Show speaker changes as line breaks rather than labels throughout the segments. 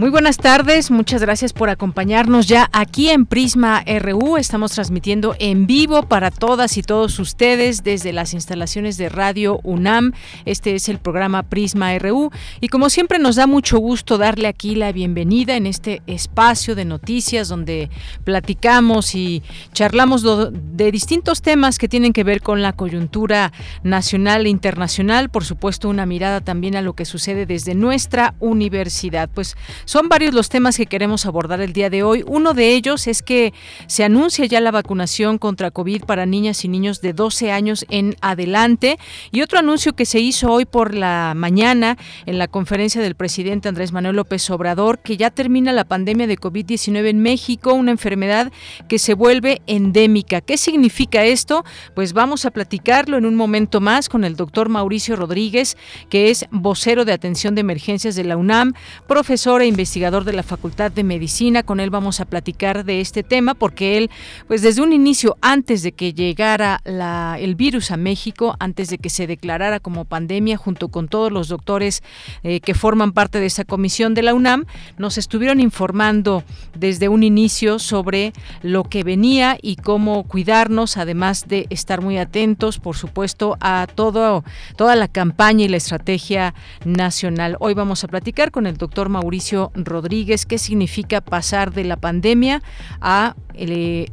Muy buenas tardes, muchas gracias por acompañarnos ya aquí en Prisma RU. Estamos transmitiendo en vivo para todas y todos ustedes desde las instalaciones de Radio UNAM. Este es el programa Prisma RU y como siempre nos da mucho gusto darle aquí la bienvenida en este espacio de noticias donde platicamos y charlamos de distintos temas que tienen que ver con la coyuntura nacional e internacional, por supuesto una mirada también a lo que sucede desde nuestra universidad. Pues son varios los temas que queremos abordar el día de hoy. Uno de ellos es que se anuncia ya la vacunación contra COVID para niñas y niños de 12 años en adelante. Y otro anuncio que se hizo hoy por la mañana en la conferencia del presidente Andrés Manuel López Obrador, que ya termina la pandemia de COVID-19 en México, una enfermedad que se vuelve endémica. ¿Qué significa esto? Pues vamos a platicarlo en un momento más con el doctor Mauricio Rodríguez, que es vocero de atención de emergencias de la UNAM, profesor e investigador de la Facultad de Medicina. Con él vamos a platicar de este tema porque él, pues desde un inicio, antes de que llegara el virus a México, antes de que se declarara como pandemia, junto con todos los doctores eh, que forman parte de esa comisión de la UNAM, nos estuvieron informando desde un inicio sobre lo que venía y cómo cuidarnos, además de estar muy atentos, por supuesto, a todo, toda la campaña y la estrategia nacional. Hoy vamos a platicar con el doctor Mauricio Rodríguez qué significa pasar de la pandemia a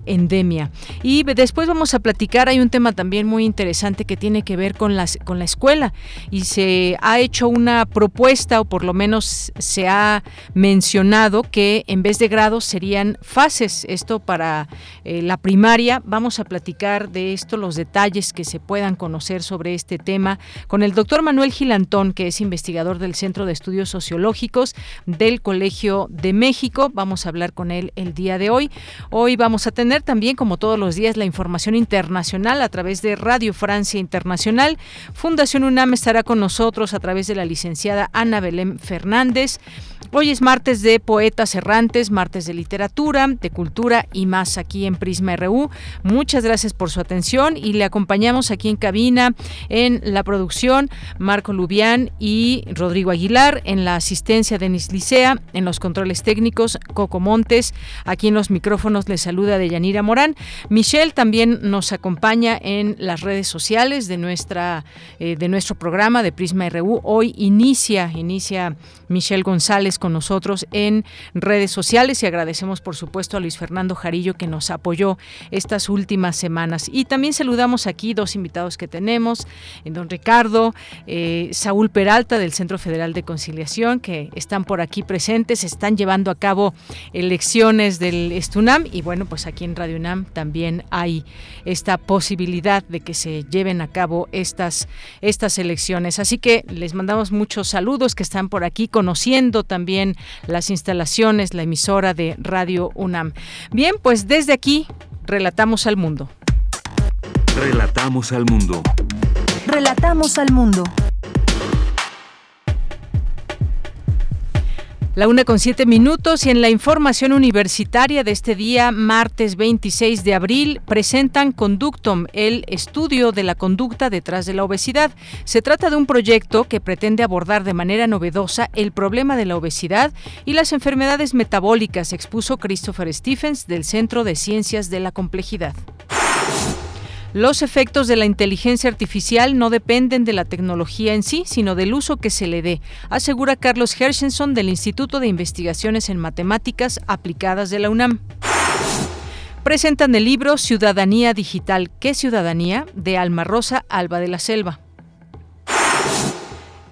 endemia. Y después vamos a platicar, hay un tema también muy interesante que tiene que ver con, las, con la escuela y se ha hecho una propuesta o por lo menos se ha mencionado que en vez de grados serían fases, esto para eh, la primaria. Vamos a platicar de esto, los detalles que se puedan conocer sobre este tema con el doctor Manuel Gilantón, que es investigador del Centro de Estudios Sociológicos del Colegio de México. Vamos a hablar con él el día de hoy. Hoy vamos a tener también, como todos los días, la información internacional a través de Radio Francia Internacional. Fundación UNAM estará con nosotros a través de la licenciada Ana Belén Fernández. Hoy es martes de poetas errantes, martes de literatura, de cultura y más aquí en Prisma RU. Muchas gracias por su atención y le acompañamos aquí en cabina en la producción Marco Lubián y Rodrigo Aguilar, en la asistencia Denis Licea, en los controles técnicos Coco Montes, aquí en los micrófonos les saluda Deyanira Morán. Michelle también nos acompaña en las redes sociales de nuestra eh, de nuestro programa de Prisma RU. Hoy inicia inicia Michelle González con nosotros en redes sociales y agradecemos por supuesto a Luis Fernando Jarillo que nos apoyó estas últimas semanas. Y también saludamos aquí dos invitados que tenemos, en don Ricardo, eh, Saúl Peralta del Centro Federal de Conciliación, que están por aquí presentes, están llevando a cabo elecciones del Estunam y bueno, pues aquí en Radio UNAM también hay esta posibilidad de que se lleven a cabo estas, estas elecciones. Así que les mandamos muchos saludos que están por aquí conociendo también las instalaciones, la emisora de Radio UNAM. Bien, pues desde aquí relatamos al mundo.
Relatamos al mundo.
Relatamos al mundo.
La una con siete minutos y en la información universitaria de este día, martes 26 de abril, presentan Conductom, el estudio de la conducta detrás de la obesidad. Se trata de un proyecto que pretende abordar de manera novedosa el problema de la obesidad y las enfermedades metabólicas, expuso Christopher Stephens del Centro de Ciencias de la Complejidad. Los efectos de la inteligencia artificial no dependen de la tecnología en sí, sino del uso que se le dé, asegura Carlos Hershenson del Instituto de Investigaciones en Matemáticas Aplicadas de la UNAM. Presentan el libro Ciudadanía Digital. ¿Qué ciudadanía? de Alma Rosa Alba de la Selva.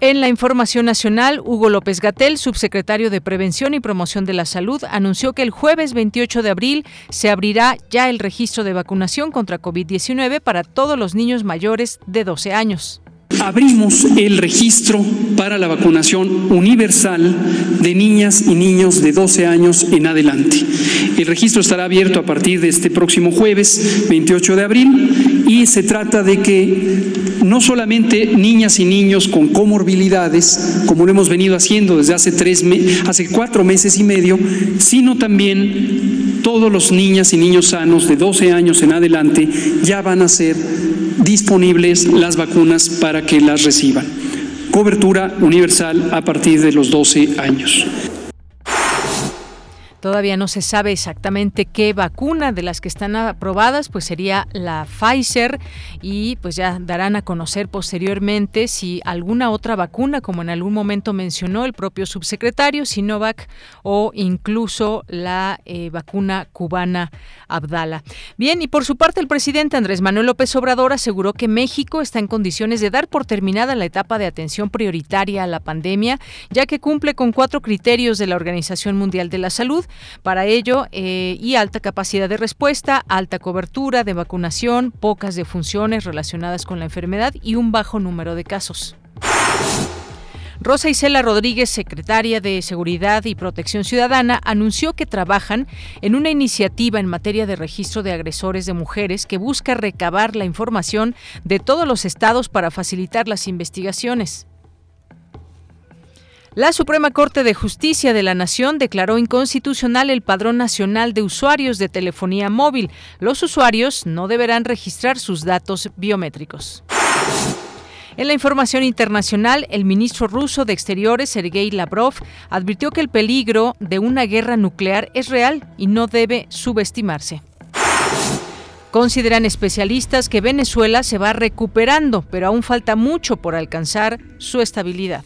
En la información nacional, Hugo López Gatel, subsecretario de Prevención y Promoción de la Salud, anunció que el jueves 28 de abril se abrirá ya el registro de vacunación contra COVID-19 para todos los niños mayores de 12 años.
Abrimos el registro para la vacunación universal de niñas y niños de 12 años en adelante. El registro estará abierto a partir de este próximo jueves 28 de abril y se trata de que no solamente niñas y niños con comorbilidades, como lo hemos venido haciendo desde hace, tres hace cuatro meses y medio, sino también todos los niñas y niños sanos de 12 años en adelante ya van a ser disponibles las vacunas para que las reciban. Cobertura universal a partir de los 12 años.
Todavía no se sabe exactamente qué vacuna de las que están aprobadas, pues sería la Pfizer y pues ya darán a conocer posteriormente si alguna otra vacuna, como en algún momento mencionó el propio subsecretario, Sinovac o incluso la eh, vacuna cubana Abdala. Bien, y por su parte el presidente Andrés Manuel López Obrador aseguró que México está en condiciones de dar por terminada la etapa de atención prioritaria a la pandemia, ya que cumple con cuatro criterios de la Organización Mundial de la Salud para ello, eh, y alta capacidad de respuesta, alta cobertura de vacunación, pocas defunciones relacionadas con la enfermedad y un bajo número de casos. Rosa Isela Rodríguez, secretaria de Seguridad y Protección Ciudadana, anunció que trabajan en una iniciativa en materia de registro de agresores de mujeres que busca recabar la información de todos los estados para facilitar las investigaciones. La Suprema Corte de Justicia de la Nación declaró inconstitucional el Padrón Nacional de Usuarios de Telefonía Móvil. Los usuarios no deberán registrar sus datos biométricos. En la información internacional, el ministro ruso de Exteriores, Sergei Lavrov, advirtió que el peligro de una guerra nuclear es real y no debe subestimarse. Consideran especialistas que Venezuela se va recuperando, pero aún falta mucho por alcanzar su estabilidad.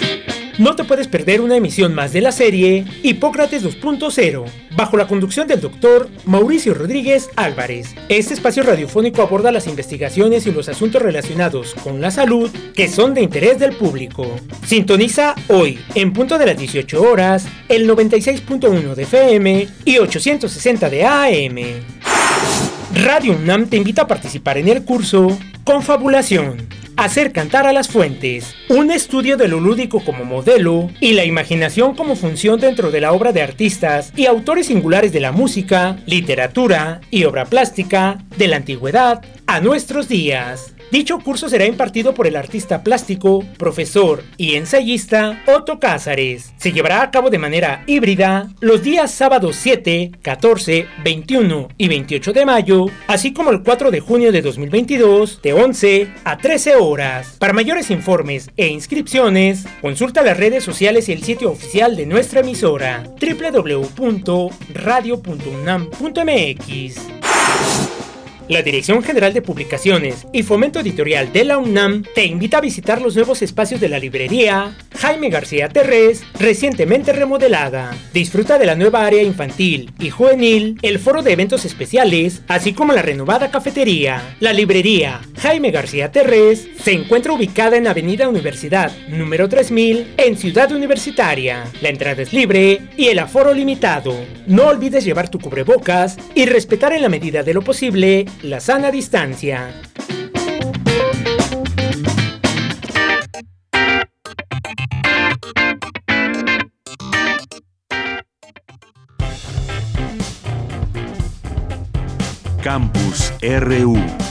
No te puedes perder una emisión más de la serie Hipócrates 2.0, bajo la conducción del doctor Mauricio Rodríguez Álvarez. Este espacio radiofónico aborda las investigaciones y los asuntos relacionados con la salud que son de interés del público. Sintoniza hoy, en punto de las 18 horas, el 96.1 de FM y 860 de AM. Radio UNAM te invita a participar en el curso Confabulación. Hacer cantar a las fuentes, un estudio de lo lúdico como modelo y la imaginación como función dentro de la obra de artistas y autores singulares de la música, literatura y obra plástica de la antigüedad a nuestros días. Dicho curso será impartido por el artista plástico, profesor y ensayista Otto Cázares. Se llevará a cabo de manera híbrida los días sábados 7, 14, 21 y 28 de mayo, así como el 4 de junio de 2022 de 11 a 13 horas. Para mayores informes e inscripciones, consulta las redes sociales y el sitio oficial de nuestra emisora www.radio.unam.mx. La Dirección General de Publicaciones y Fomento Editorial de la UNAM te invita a visitar los nuevos espacios de la librería Jaime García Terrés, recientemente remodelada. Disfruta de la nueva área infantil y juvenil, el foro de eventos especiales, así como la renovada cafetería. La librería Jaime García Terrés se encuentra ubicada en Avenida Universidad número 3000 en Ciudad Universitaria. La entrada es libre y el aforo limitado. No olvides llevar tu cubrebocas y respetar en la medida de lo posible la sana distancia.
Campus RU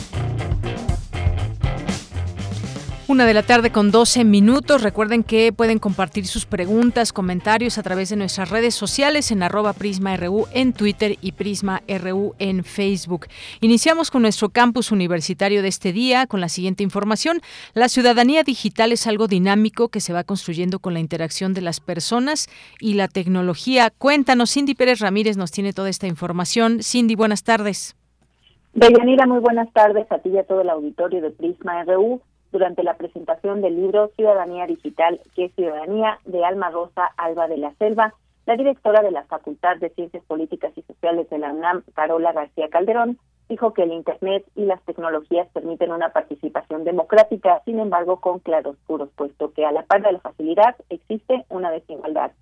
Una de la tarde con 12 minutos. Recuerden que pueden compartir sus preguntas, comentarios a través de nuestras redes sociales en arroba PrismaRU en Twitter y PrismaRU en Facebook. Iniciamos con nuestro campus universitario de este día con la siguiente información. La ciudadanía digital es algo dinámico que se va construyendo con la interacción de las personas y la tecnología. Cuéntanos, Cindy Pérez Ramírez nos tiene toda esta información. Cindy, buenas tardes.
Deyanira, muy buenas tardes a ti y a todo el auditorio de Prisma RU durante la presentación del libro Ciudadanía Digital, que es Ciudadanía de Alma Rosa Alba de la Selva. La directora de la Facultad de Ciencias Políticas y Sociales de la UNAM, Carola García Calderón, dijo que el Internet y las tecnologías permiten una participación democrática, sin embargo, con claroscuros, puesto que a la par de la facilidad existe una desigualdad.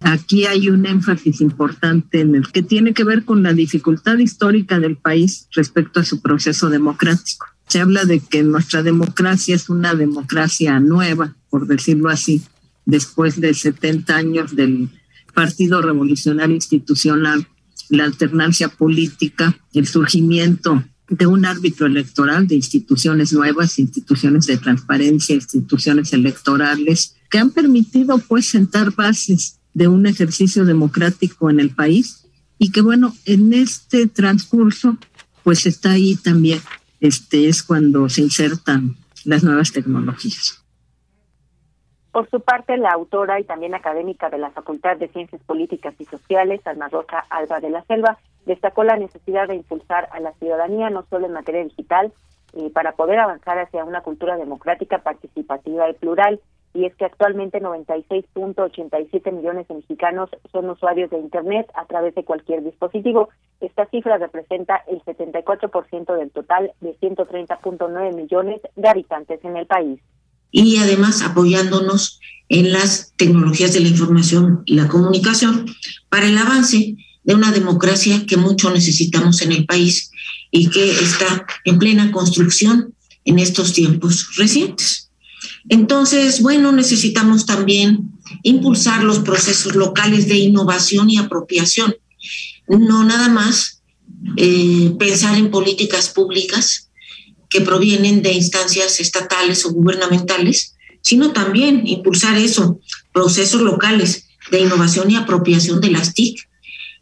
Aquí hay un énfasis importante en el que tiene que ver con la dificultad histórica del país respecto a su proceso democrático. Se habla de que nuestra democracia es una democracia nueva, por decirlo así, después de 70 años del Partido Revolucionario Institucional la alternancia política, el surgimiento de un árbitro electoral, de instituciones nuevas, instituciones de transparencia, instituciones electorales, que han permitido pues sentar bases de un ejercicio democrático en el país y que bueno, en este transcurso pues está ahí también, este es cuando se insertan las nuevas tecnologías.
Por su parte, la autora y también académica de la Facultad de Ciencias Políticas y Sociales, Alma Rosa Alba de la Selva, destacó la necesidad de impulsar a la ciudadanía no solo en materia digital, eh, para poder avanzar hacia una cultura democrática, participativa y plural. Y es que actualmente 96.87 millones de mexicanos son usuarios de Internet a través de cualquier dispositivo. Esta cifra representa el 74% del total de 130.9 millones de habitantes en el país
y además apoyándonos en las tecnologías de la información y la comunicación para el avance de una democracia que mucho necesitamos en el país y que está en plena construcción en estos tiempos recientes. Entonces, bueno, necesitamos también impulsar los procesos locales de innovación y apropiación, no nada más eh, pensar en políticas públicas, que provienen de instancias estatales o gubernamentales, sino también impulsar eso, procesos locales de innovación y apropiación de las TIC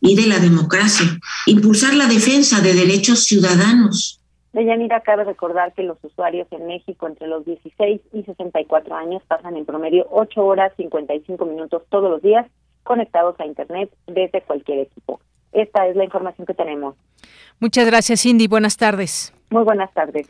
y de la democracia, impulsar la defensa de derechos ciudadanos.
Deyanira, cabe recordar que los usuarios en México entre los 16 y 64 años pasan en promedio 8 horas 55 minutos todos los días conectados a Internet desde cualquier equipo. Esta es la información que tenemos.
Muchas gracias, Cindy. Buenas tardes.
Muy buenas tardes.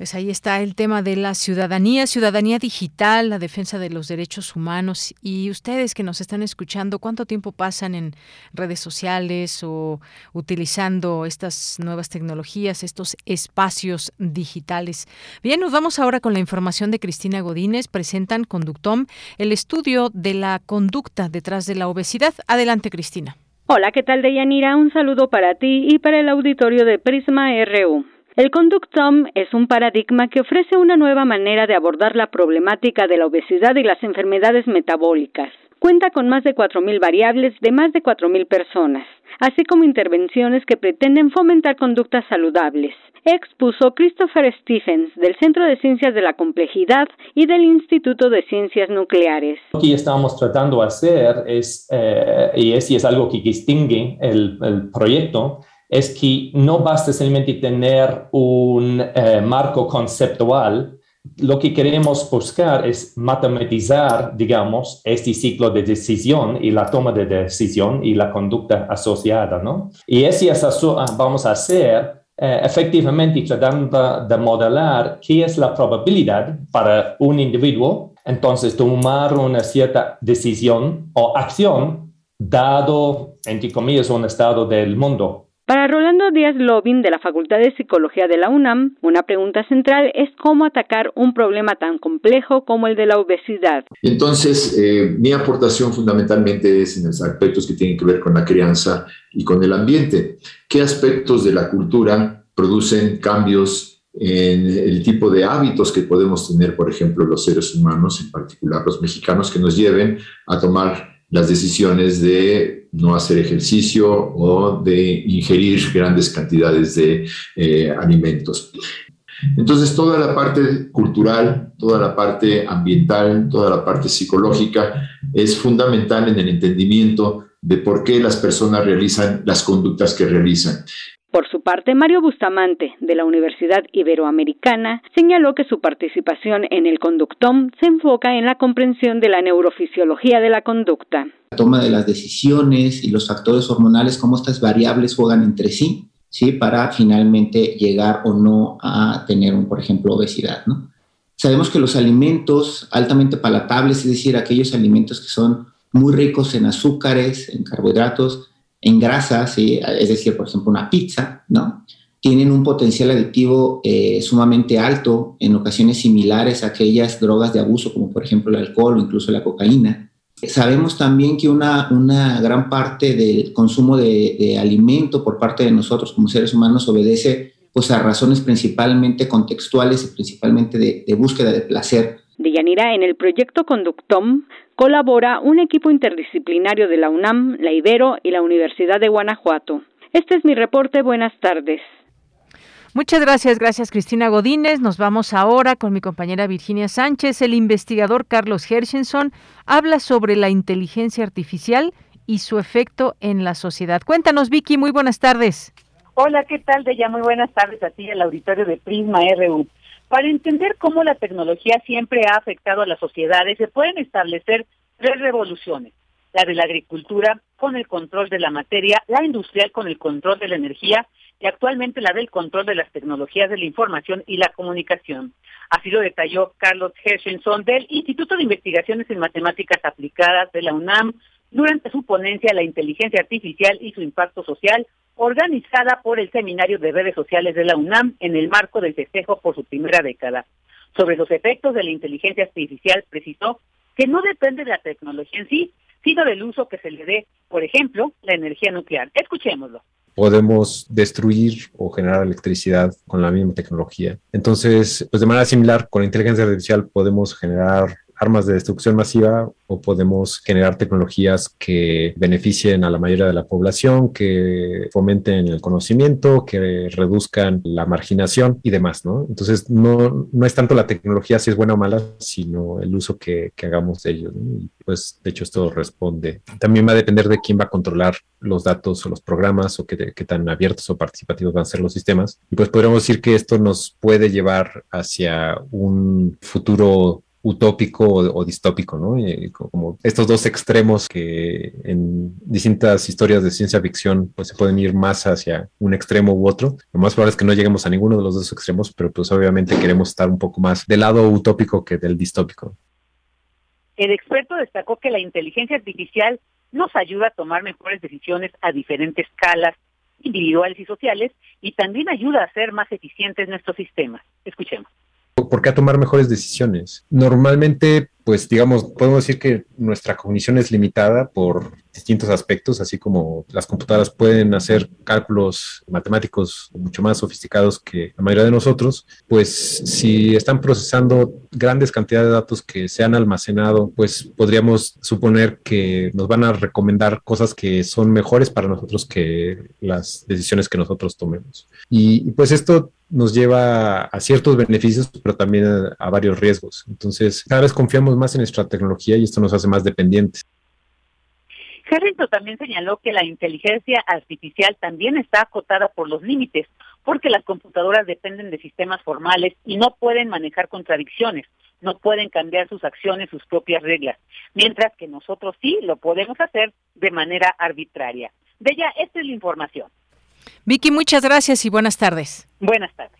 Pues ahí está el tema de la ciudadanía, ciudadanía digital, la defensa de los derechos humanos. Y ustedes que nos están escuchando, ¿cuánto tiempo pasan en redes sociales o utilizando estas nuevas tecnologías, estos espacios digitales? Bien, nos vamos ahora con la información de Cristina Godínez. Presentan Conductom, el estudio de la conducta detrás de la obesidad. Adelante, Cristina.
Hola, ¿qué tal, Deyanira? Un saludo para ti y para el auditorio de Prisma RU. El Conductom es un paradigma que ofrece una nueva manera de abordar la problemática de la obesidad y las enfermedades metabólicas. Cuenta con más de 4.000 variables de más de 4.000 personas, así como intervenciones que pretenden fomentar conductas saludables, expuso Christopher Stephens del Centro de Ciencias de la Complejidad y del Instituto de Ciencias Nucleares.
Lo que estamos tratando de hacer es, eh, y es, algo que distingue el proyecto, es que no basta simplemente tener un eh, marco conceptual, lo que queremos buscar es matematizar, digamos, este ciclo de decisión y la toma de decisión y la conducta asociada, ¿no? Y eso vamos a hacer eh, efectivamente tratando de modelar qué es la probabilidad para un individuo, entonces tomar una cierta decisión o acción dado, entre comillas, un estado del mundo
para Rolando Díaz Lobin de la Facultad de Psicología de la UNAM, una pregunta central es cómo atacar un problema tan complejo como el de la obesidad.
Entonces, eh, mi aportación fundamentalmente es en los aspectos que tienen que ver con la crianza y con el ambiente. ¿Qué aspectos de la cultura producen cambios en el tipo de hábitos que podemos tener, por ejemplo, los seres humanos, en particular los mexicanos, que nos lleven a tomar las decisiones de no hacer ejercicio o de ingerir grandes cantidades de eh, alimentos. Entonces, toda la parte cultural, toda la parte ambiental, toda la parte psicológica es fundamental en el entendimiento de por qué las personas realizan las conductas que realizan.
Por su parte, Mario Bustamante, de la Universidad Iberoamericana, señaló que su participación en el Conductom se enfoca en la comprensión de la neurofisiología de la conducta.
La toma de las decisiones y los factores hormonales, cómo estas variables juegan entre sí, ¿sí? Para finalmente llegar o no a tener, un, por ejemplo, obesidad. Sabemos que los alimentos altamente palatables, es decir, aquellos alimentos que son muy ricos en azúcares, en carbohidratos, en grasas, es decir, por ejemplo, una pizza, ¿no? Tienen un potencial adictivo eh, sumamente alto, en ocasiones similares a aquellas drogas de abuso, como por ejemplo el alcohol o incluso la cocaína. Sabemos también que una, gran parte del consumo de, de alimento por parte de nosotros como seres humanos obedece pues a razones principalmente contextuales y principalmente de, de búsqueda de placer.
De Yanira, en el proyecto Conductom colabora un equipo interdisciplinario de la UNAM, la Ibero y la Universidad de Guanajuato. Este es mi reporte. Buenas tardes.
Muchas gracias, gracias Cristina Godínez. Nos vamos ahora con mi compañera Virginia Sánchez. El investigador Carlos Hershenson habla sobre la inteligencia artificial y su efecto en la sociedad. Cuéntanos, Vicky, muy buenas tardes.
Hola, ¿qué tal, Deya? Muy buenas tardes a ti al auditorio de Prisma RU. Para entender cómo la tecnología siempre ha afectado a las sociedades, se pueden establecer tres revoluciones. La de la agricultura con el control de la materia, la industrial con el control de la energía y actualmente la del control de las tecnologías de la información y la comunicación. Así lo detalló Carlos Hershenson del Instituto de Investigaciones en Matemáticas Aplicadas de la UNAM durante su ponencia La inteligencia artificial y su impacto social, organizada por el Seminario de Redes Sociales de la UNAM en el marco del festejo por su primera década. Sobre los efectos de la inteligencia artificial, precisó que no depende de la tecnología en sí, sino del uso que se le dé, por ejemplo, la energía nuclear. Escuchémoslo
podemos destruir o generar electricidad con la misma tecnología. Entonces, pues de manera similar, con la inteligencia artificial podemos generar armas de destrucción masiva o podemos generar tecnologías que beneficien a la mayoría de la población, que fomenten el conocimiento, que reduzcan la marginación y demás, ¿no? Entonces, no, no es tanto la tecnología si es buena o mala, sino el uso que, hagamos de ellos. ¿no? Y pues, de hecho, esto responde. También va a depender de quién va a controlar los datos o los programas o qué, qué tan abiertos o participativos van a ser los sistemas. Y pues podríamos decir que esto nos puede llevar hacia un futuro utópico o, distópico, ¿no? como estos dos extremos que en distintas historias de ciencia ficción pues se pueden ir más hacia un extremo u otro. Lo más probable es que no lleguemos a ninguno de los dos extremos, pero pues obviamente queremos estar un poco más del lado utópico que del distópico.
El experto destacó que la inteligencia artificial nos ayuda a tomar mejores decisiones a diferentes escalas individuales y sociales y también ayuda a ser más eficientes nuestros sistemas. Escuchemos.
¿Por qué a tomar mejores decisiones? Normalmente, pues digamos, podemos decir que nuestra cognición es limitada por distintos aspectos, así como las computadoras pueden hacer cálculos matemáticos mucho más sofisticados que la mayoría de nosotros, pues si están procesando grandes cantidades de datos que se han almacenado, pues podríamos suponer que nos van a recomendar cosas que son mejores para nosotros que las decisiones que nosotros tomemos. Y, pues esto nos lleva a ciertos beneficios, pero también a, varios riesgos. Entonces, cada vez confiamos más en nuestra tecnología y esto nos hace más dependientes.
Harrington también señaló que la inteligencia artificial también está acotada por los límites, porque las computadoras dependen de sistemas formales y no pueden manejar contradicciones, no pueden cambiar sus acciones, sus propias reglas, mientras que nosotros sí lo podemos hacer de manera arbitraria. De ella, esta es la información.
Vicky, muchas gracias y buenas tardes.
Buenas tardes.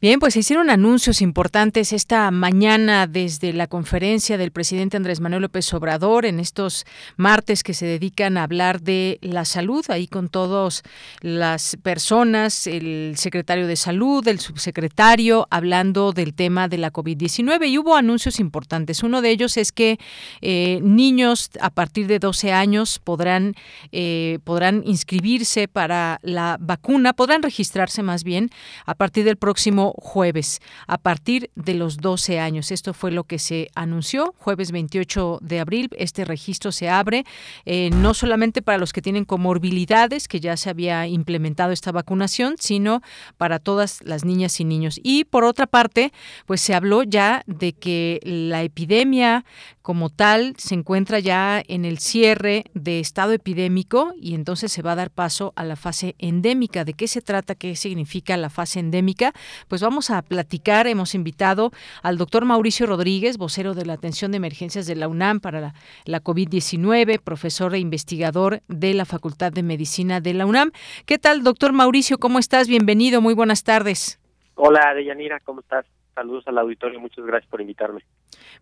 Bien, pues se hicieron anuncios importantes esta mañana desde la conferencia del presidente Andrés Manuel López Obrador en estos martes que se dedican a hablar de la salud, ahí con todas las personas, el secretario de salud, el subsecretario, hablando del tema de la COVID-19 y hubo anuncios importantes. Uno de ellos es que eh, niños a partir de 12 años podrán, eh, podrán inscribirse para la vacuna, podrán registrarse más bien a partir del próximo jueves, a partir de los 12 años. Esto fue lo que se anunció jueves 28 de abril. Este registro se abre eh, no solamente para los que tienen comorbilidades, que ya se había implementado esta vacunación, sino para todas las niñas y niños. Y por otra parte, pues se habló ya de que la epidemia como tal se encuentra ya en el cierre de estado epidémico y entonces se va a dar paso a la fase endémica. ¿De qué se trata? ¿Qué significa la fase endémica? Pues vamos a platicar. Hemos invitado al doctor Mauricio Rodríguez, vocero de la atención de emergencias de la UNAM para la, la COVID-19, profesor e investigador de la Facultad de Medicina de la UNAM. ¿Qué tal, doctor Mauricio? ¿Cómo estás? Bienvenido. Muy buenas tardes.
Hola, Deyanira, ¿cómo estás? Saludos al auditorio, muchas gracias por invitarme.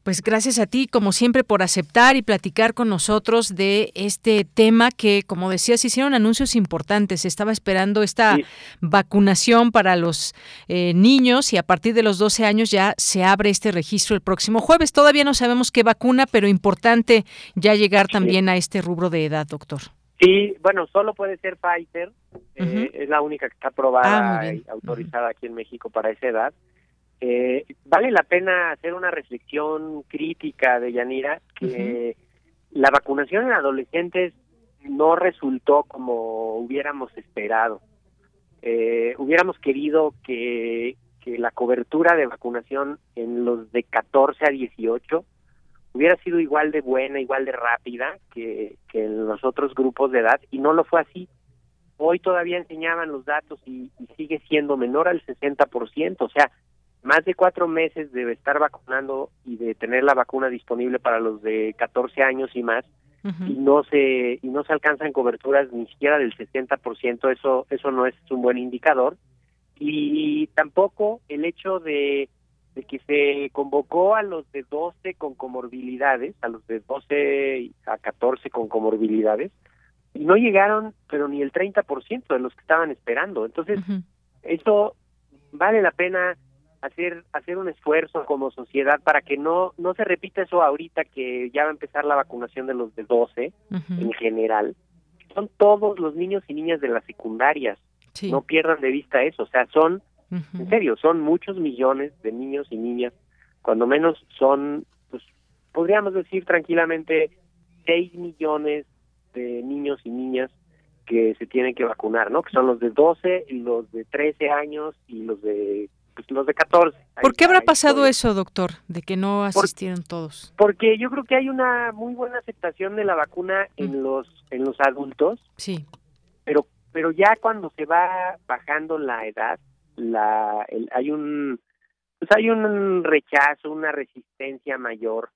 Pues gracias a ti, como siempre, por aceptar y platicar con nosotros de este tema que, como decías, hicieron anuncios importantes. Estaba esperando esta vacunación para los eh, niños y a partir de los 12 años ya se abre este registro el próximo jueves. Todavía no sabemos qué vacuna, pero importante ya llegar también a este rubro de edad, doctor.
Sí, bueno, solo puede ser Pfizer, eh, es la única que está aprobada
Ah,
y autorizada aquí en México para esa edad. Eh, vale la pena hacer una reflexión crítica de Yanira que la vacunación en adolescentes no resultó como hubiéramos esperado. Eh, hubiéramos querido que, que la cobertura de vacunación en los de 14 a 18 hubiera sido igual de buena, igual de rápida que, que en los otros grupos de edad y no lo fue así. Hoy todavía enseñaban los datos y, y sigue siendo menor al 60%, o sea, más de cuatro meses de estar vacunando y de tener la vacuna disponible para los de 14 años y más y no se y no se alcanzan coberturas ni siquiera del 60%, eso eso no es un buen indicador. Y tampoco el hecho de, de que se convocó a los de 12 con comorbilidades, a los de 12 a 14 con comorbilidades y no llegaron pero ni el 30% de los que estaban esperando. Entonces, eso vale la pena hacer hacer un esfuerzo como sociedad para que no no se repita eso ahorita que ya va a empezar la vacunación de los de 12 en general. Son todos los niños y niñas de las secundarias. No pierdan de vista eso, o sea, son en serio, son muchos millones de niños y niñas, cuando menos son pues podríamos decir tranquilamente 6 millones de niños y niñas que se tienen que vacunar, ¿no? Que son los de 12 y los de 13 años y los de pues, los de 14.
¿Por qué habrá pasado eso, doctor, de que no asistieron todos?
Porque yo creo que hay una muy buena aceptación de la vacuna en los en los adultos.
Sí.
Pero pero ya cuando se va bajando la edad, la el- hay un pues hay un rechazo, una resistencia mayor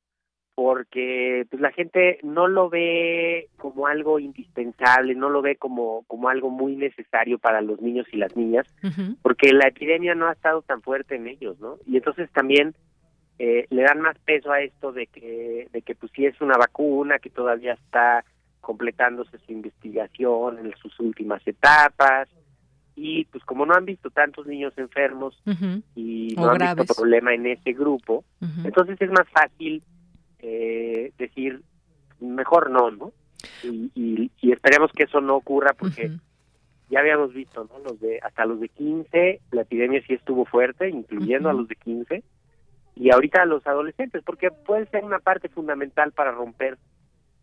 porque pues la gente no lo ve como algo indispensable, no lo ve como como algo muy necesario para los niños y las niñas porque la epidemia no ha estado tan fuerte en ellos, ¿no? Y entonces también eh, le dan más peso a esto de que de que pues sí es una vacuna que todavía está completándose su investigación en sus últimas etapas y pues como no han visto tantos niños enfermos y
O
no han
graves.
visto problema en ese grupo, entonces es más fácil eh, decir mejor no, ¿no? Y, y, y esperemos que eso no ocurra porque ya habíamos visto, ¿no? Los de hasta los de 15, la epidemia sí estuvo fuerte, incluyendo a los de 15 y ahorita a los adolescentes, porque puede ser una parte fundamental para romper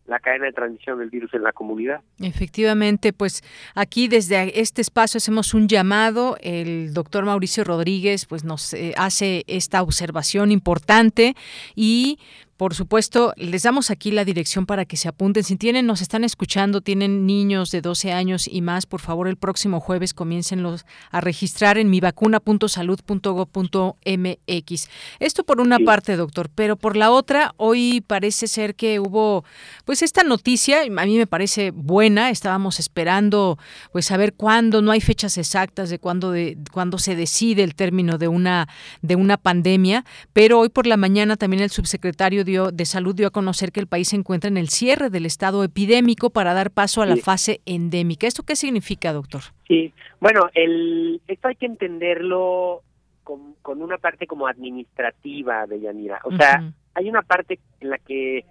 la cadena de transmisión del virus en la comunidad.
Efectivamente, pues aquí desde este espacio hacemos un llamado. El doctor Mauricio Rodríguez pues nos eh, hace esta observación importante y por supuesto, les damos aquí la dirección para que se apunten. Si tienen, nos están escuchando, tienen niños de 12 años y más, por favor, el próximo jueves comiéncenlos a registrar en mivacuna.salud.gov.mx. Esto por una parte, doctor, pero por la otra, hoy parece ser que hubo, pues esta noticia, a mí me parece buena, estábamos esperando, pues saber cuándo, no hay fechas exactas de cuándo, de, cuándo se decide el término de una, de una pandemia, pero hoy por la mañana también el subsecretario dio, de Salud dio a conocer que el país se encuentra en el cierre del estado epidémico para dar paso a la
Sí.
fase endémica. ¿Esto qué significa, doctor?
Sí, bueno, el, esto hay que entenderlo con, con una parte como administrativa de Yanira. O sea, hay una parte en la que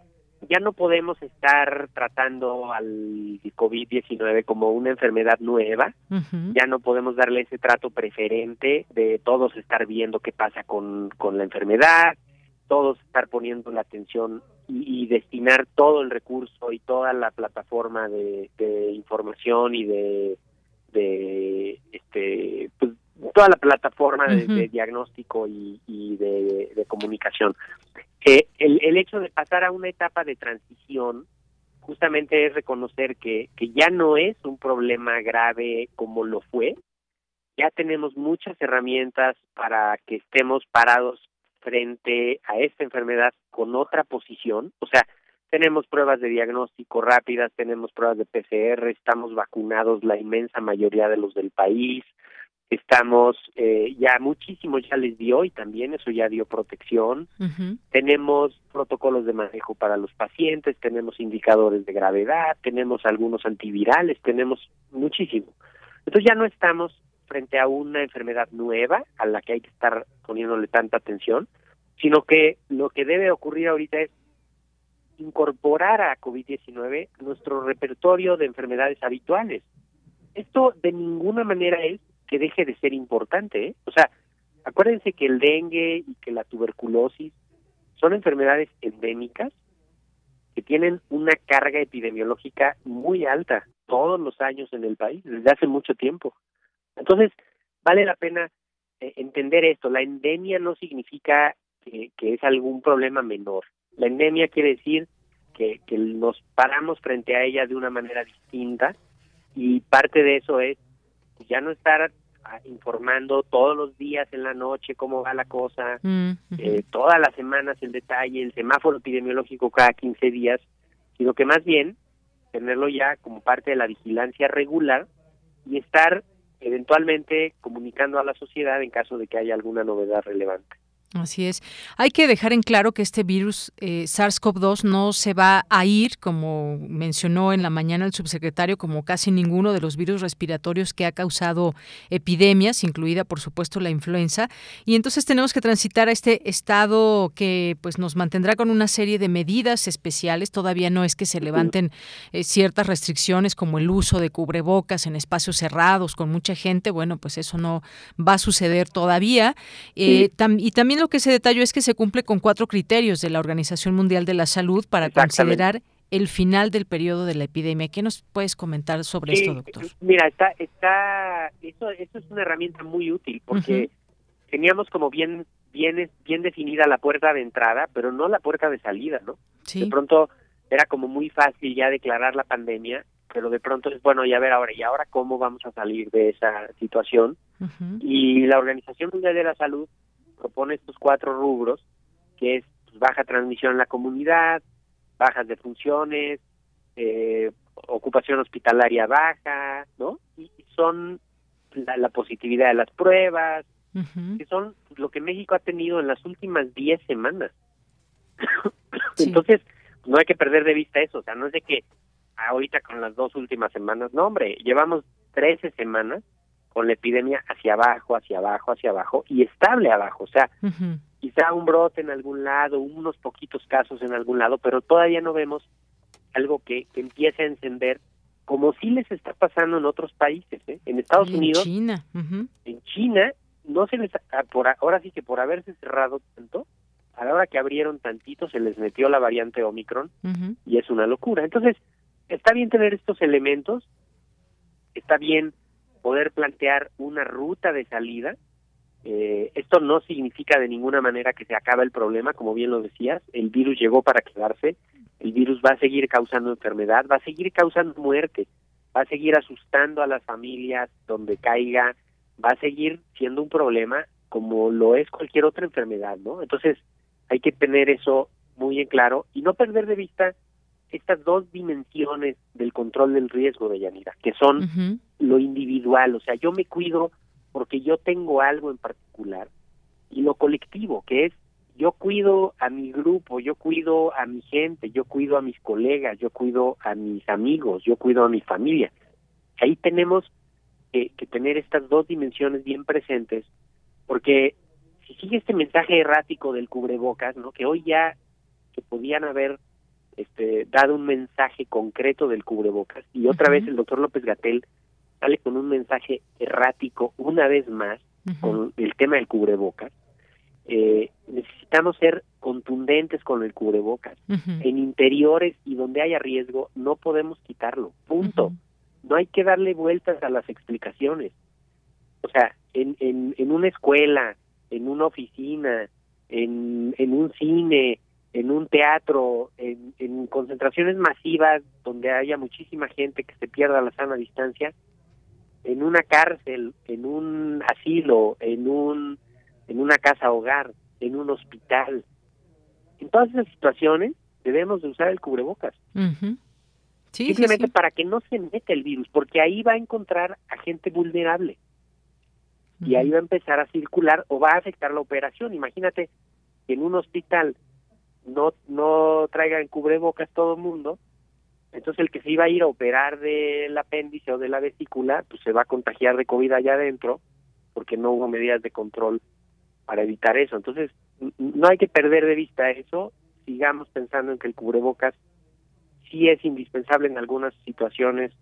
ya no podemos estar tratando al COVID-19 como una enfermedad nueva, ya no podemos darle ese trato preferente de todos estar viendo qué pasa con, con la enfermedad, todos estar poniendo la atención y, y destinar todo el recurso y toda la plataforma de, de información y de, de este pues, toda la plataforma de, diagnóstico y, y de, de comunicación. Que el, el hecho de pasar a una etapa de transición justamente es reconocer que, que ya no es un problema grave como lo fue, ya tenemos muchas herramientas para que estemos parados frente a esta enfermedad con otra posición, o sea, tenemos pruebas de diagnóstico rápidas, tenemos pruebas de PCR, estamos vacunados la inmensa mayoría de los del país, estamos eh, ya muchísimo ya les dio y también eso ya dio protección. Tenemos protocolos de manejo para los pacientes, tenemos indicadores de gravedad, tenemos algunos antivirales, tenemos muchísimo. Entonces ya no estamos frente a una enfermedad nueva a la que hay que estar poniéndole tanta atención, sino que lo que debe ocurrir ahorita es incorporar a COVID-19 nuestro repertorio de enfermedades habituales. Esto de ninguna manera es que deje de ser importante. ¿eh? O sea, acuérdense que el dengue y que la tuberculosis son enfermedades endémicas que tienen una carga epidemiológica muy alta todos los años en el país, desde hace mucho tiempo. Entonces, vale la pena eh, entender esto. La endemia no significa que, que, es algún problema menor. La endemia quiere decir que, que nos paramos frente a ella de una manera distinta y parte de eso es pues, ya no estar ah, informando todos los días en la noche cómo va la cosa,
mm,
eh, todas las semanas el detalle, el semáforo epidemiológico cada 15 días, sino que más bien tenerlo ya como parte de la vigilancia regular y estar eventualmente comunicando a la sociedad en caso de que haya alguna novedad relevante.
Así es. Hay que dejar en claro que este virus eh, SARS-CoV-2 no se va a ir, como mencionó en la mañana el subsecretario, como casi ninguno de los virus respiratorios que ha causado epidemias, incluida por supuesto la influenza. Y entonces tenemos que transitar a este estado que pues nos mantendrá con una serie de medidas especiales. Todavía no es que se levanten eh, ciertas restricciones como el uso de cubrebocas en espacios cerrados con mucha gente. Bueno, pues eso no va a suceder todavía. Eh, y también lo que se detalló es que se cumple con cuatro criterios de la Organización Mundial de la Salud para considerar el final del periodo de la epidemia. ¿Qué nos puedes comentar sobre esto, doctor?
Mira, está, está, eso, eso es una herramienta muy útil porque teníamos como bien, bien, bien definida la puerta de entrada, pero no la puerta de salida, ¿no? De pronto era como muy fácil ya declarar la pandemia, pero de pronto es bueno ya ver ahora y ahora cómo vamos a salir de esa situación. Y la Organización Mundial de la Salud propone estos cuatro rubros, que es pues, baja transmisión en la comunidad, bajas de funciones, eh, ocupación hospitalaria baja, ¿no? Y son la, positividad de las pruebas, que son lo que México ha tenido en las últimas 10 semanas. Entonces, no hay que perder de vista eso, o sea, no es de que ahorita con las dos últimas semanas, no, hombre, llevamos 13 semanas con la epidemia hacia abajo, hacia abajo, hacia abajo y estable abajo. O sea, quizá un brote en algún lado, unos poquitos casos en algún lado, pero todavía no vemos algo que, que empiece a encender como sí les está pasando en otros países. ¿eh? En Estados Unidos,
China.
en China, no se les, ah, por ahora sí que por haberse cerrado tanto, a la hora que abrieron tantito se les metió la variante Omicron y es una locura. Entonces, está bien tener estos elementos, está bien poder plantear una ruta de salida. Eh, esto no significa de ninguna manera que se acabe el problema, como bien lo decías, el virus llegó para quedarse, el virus va a seguir causando enfermedad, va a seguir causando muerte, va a seguir asustando a las familias donde caiga, va a seguir siendo un problema como lo es cualquier otra enfermedad, ¿no? Entonces hay que tener eso muy en claro y no perder de vista estas dos dimensiones del control del riesgo de Yanira, que son lo individual, o sea, yo me cuido porque yo tengo algo en particular, y lo colectivo, que es yo cuido a mi grupo, yo cuido a mi gente, yo cuido a mis colegas, yo cuido a mis amigos, yo cuido a mi familia. Ahí tenemos que, que tener estas dos dimensiones bien presentes, porque si sigue este mensaje errático del cubrebocas, ¿no? Que hoy ya se podían haber este, dado un mensaje concreto del cubrebocas y otra vez el doctor López Gatel sale con un mensaje errático una vez más con el tema del cubrebocas. Eh, necesitamos ser contundentes con el cubrebocas. En interiores y donde haya riesgo no podemos quitarlo. Punto. No hay que darle vueltas a las explicaciones. O sea, en, en, en una escuela, en una oficina, en, en un cine, en un teatro, en, en concentraciones masivas donde haya muchísima gente que se pierda la sana distancia, en una cárcel, en un asilo, en un en una casa hogar, en un hospital. En todas esas situaciones debemos de usar el cubrebocas. Simplemente para que no se meta el virus, porque ahí va a encontrar a gente vulnerable. Y ahí va a empezar a circular o va a afectar la operación. Imagínate que en un hospital no no traigan cubrebocas todo el mundo, entonces el que se iba a ir a operar del apéndice o de la vesícula, pues se va a contagiar de COVID allá adentro, porque no hubo medidas de control para evitar eso. Entonces, no hay que perder de vista eso, sigamos pensando en que el cubrebocas sí es indispensable en algunas situaciones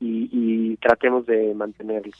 y, y tratemos de mantenerlo.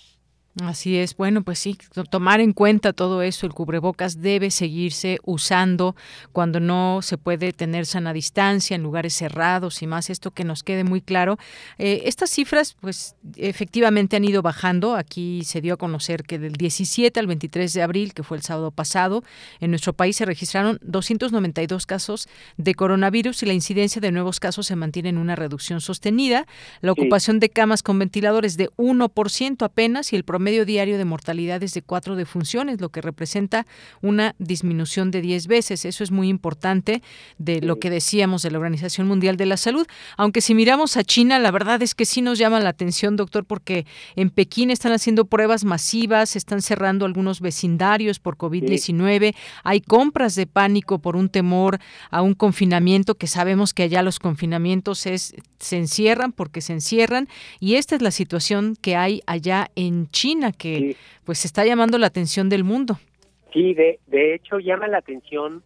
Así es, bueno, pues sí, tomar en cuenta todo eso, el cubrebocas debe seguirse usando cuando no se puede tener sana distancia en lugares cerrados y más, esto que nos quede muy claro. Eh, estas cifras, pues efectivamente han ido bajando, aquí se dio a conocer que del 17 al 23 de abril, que fue el sábado pasado, en nuestro país se registraron 292 casos de coronavirus y la incidencia de nuevos casos se mantiene en una reducción sostenida, la ocupación de camas con ventiladores de 1% apenas y el promedio medio diario de mortalidad es de cuatro defunciones, lo que representa una disminución de 10 veces. Eso es muy importante de lo que decíamos de la Organización Mundial de la Salud. Aunque si miramos a China, la verdad es que sí nos llama la atención, doctor, porque en Pekín están haciendo pruebas masivas, están cerrando algunos vecindarios por COVID-19, hay compras de pánico por un temor a un confinamiento, que sabemos que allá los confinamientos es, se encierran porque se encierran, y esta es la situación que hay allá en China que pues está llamando la atención del mundo.
Sí, de, de hecho llama la atención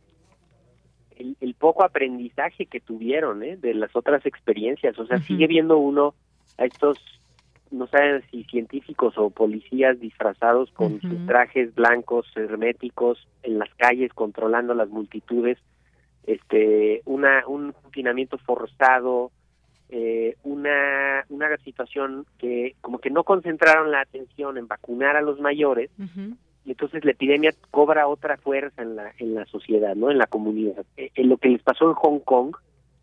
el, poco aprendizaje que tuvieron ¿eh? de las otras experiencias. O sea, sigue viendo uno a estos, no saben si científicos o policías disfrazados con sus trajes blancos herméticos en las calles controlando las multitudes, este, una un confinamiento forzado, eh, una, una situación que como que no concentraron la atención en vacunar a los mayores y entonces la epidemia cobra otra fuerza en la, en la sociedad, ¿no? En la comunidad. Eh, en lo que les pasó en Hong Kong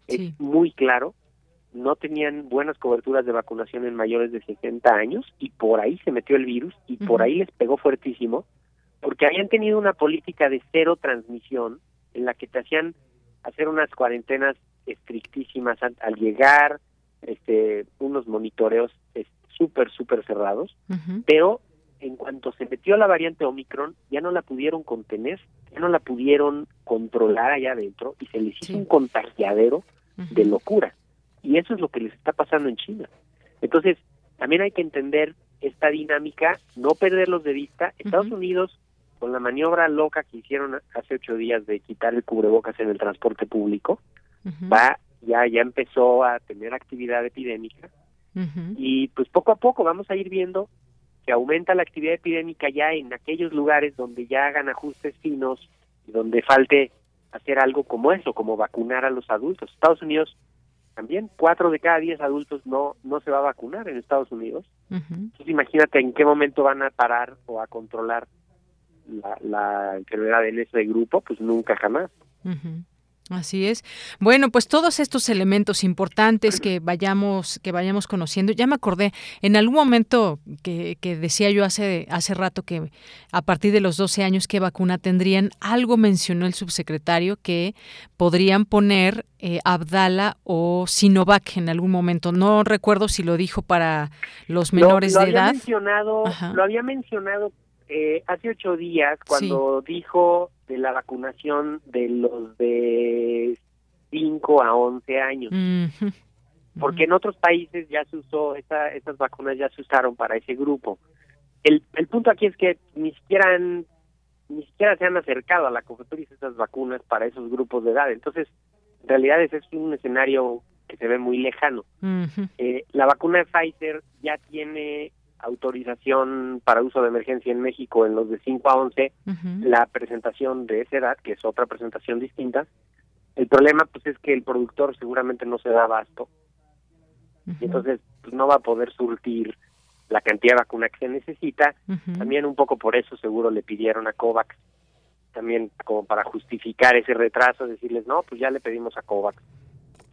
es muy claro, no tenían buenas coberturas de vacunación en mayores de 60 años y por ahí se metió el virus y por ahí les pegó fuertísimo porque habían tenido una política de cero transmisión en la que te hacían hacer unas cuarentenas estrictísimas al, llegar, este, unos monitoreos súper, súper cerrados, pero en cuanto se metió la variante Omicron, ya no la pudieron contener, ya no la pudieron controlar allá adentro y se les hizo un contagiadero de locura. Y eso es lo que les está pasando en China. Entonces, también hay que entender esta dinámica, no perderlos de vista. Estados Unidos, con la maniobra loca que hicieron hace ocho días de quitar el cubrebocas en el transporte público, va ya ya empezó a tener actividad epidémica y pues poco a poco vamos a ir viendo que aumenta la actividad epidémica ya en aquellos lugares donde ya hagan ajustes finos y donde falte hacer algo como eso, como vacunar a los adultos. Estados Unidos también cuatro de cada diez adultos no no se va a vacunar en Estados Unidos. Entonces imagínate en qué momento van a parar o a controlar la, la enfermedad en ese grupo, pues nunca jamás.
Así es. Bueno, pues todos estos elementos importantes que vayamos, que vayamos conociendo. Ya me acordé, en algún momento que, que, decía yo hace, hace rato que a partir de los 12 años qué vacuna tendrían, algo mencionó el subsecretario que podrían poner eh, Abdala o Sinovac en algún momento. No recuerdo si lo dijo para los menores
lo
de edad.
Mencionado, lo había mencionado eh, hace ocho días cuando dijo de la vacunación de los de 5 a 11 años. Porque en otros países ya se usó, esa, esas vacunas ya se usaron para ese grupo. El, el punto aquí es que ni siquiera han, ni siquiera se han acercado a la cobertura de esas vacunas para esos grupos de edad. Entonces, en realidad ese es un escenario que se ve muy lejano. eh, la vacuna de Pfizer ya tiene autorización para uso de emergencia en México en los de 5 a 11, la presentación de esa edad, que es otra presentación distinta. El problema pues es que el productor seguramente no se da abasto. Y entonces pues, no va a poder surtir la cantidad de vacuna que se necesita. También un poco por eso seguro le pidieron a COVAX también como para justificar ese retraso, decirles, no, pues ya le pedimos a COVAX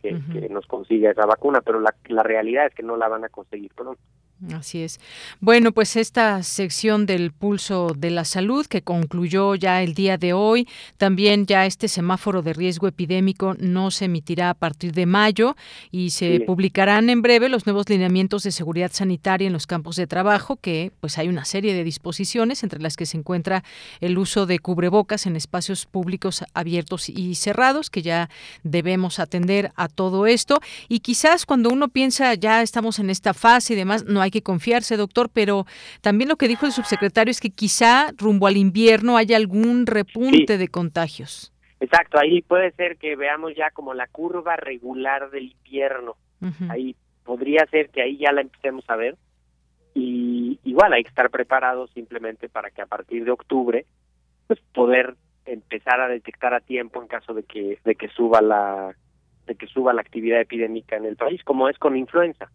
que, que nos consiga esa vacuna, pero la, la realidad es que no la van a conseguir pronto.
Así es. Bueno, pues esta sección del pulso de la salud que concluyó ya el día de hoy, también ya este semáforo de riesgo epidémico no se emitirá a partir de mayo y se publicarán en breve los nuevos lineamientos de seguridad sanitaria en los campos de trabajo, que pues hay una serie de disposiciones entre las que se encuentra el uso de cubrebocas en espacios públicos abiertos y cerrados, que ya debemos atender a todo esto y quizás cuando uno piensa ya estamos en esta fase y demás, no hay que confiarse, doctor, pero también lo que dijo el subsecretario es que quizá rumbo al invierno haya algún repunte de contagios.
Exacto, ahí puede ser que veamos ya como la curva regular del invierno. Ahí podría ser que ahí ya la empecemos a ver. Y igual hay que estar preparados simplemente para que a partir de octubre pues poder empezar a detectar a tiempo en caso de que de que suba la de que suba la actividad epidémica en el país, como es con influenza.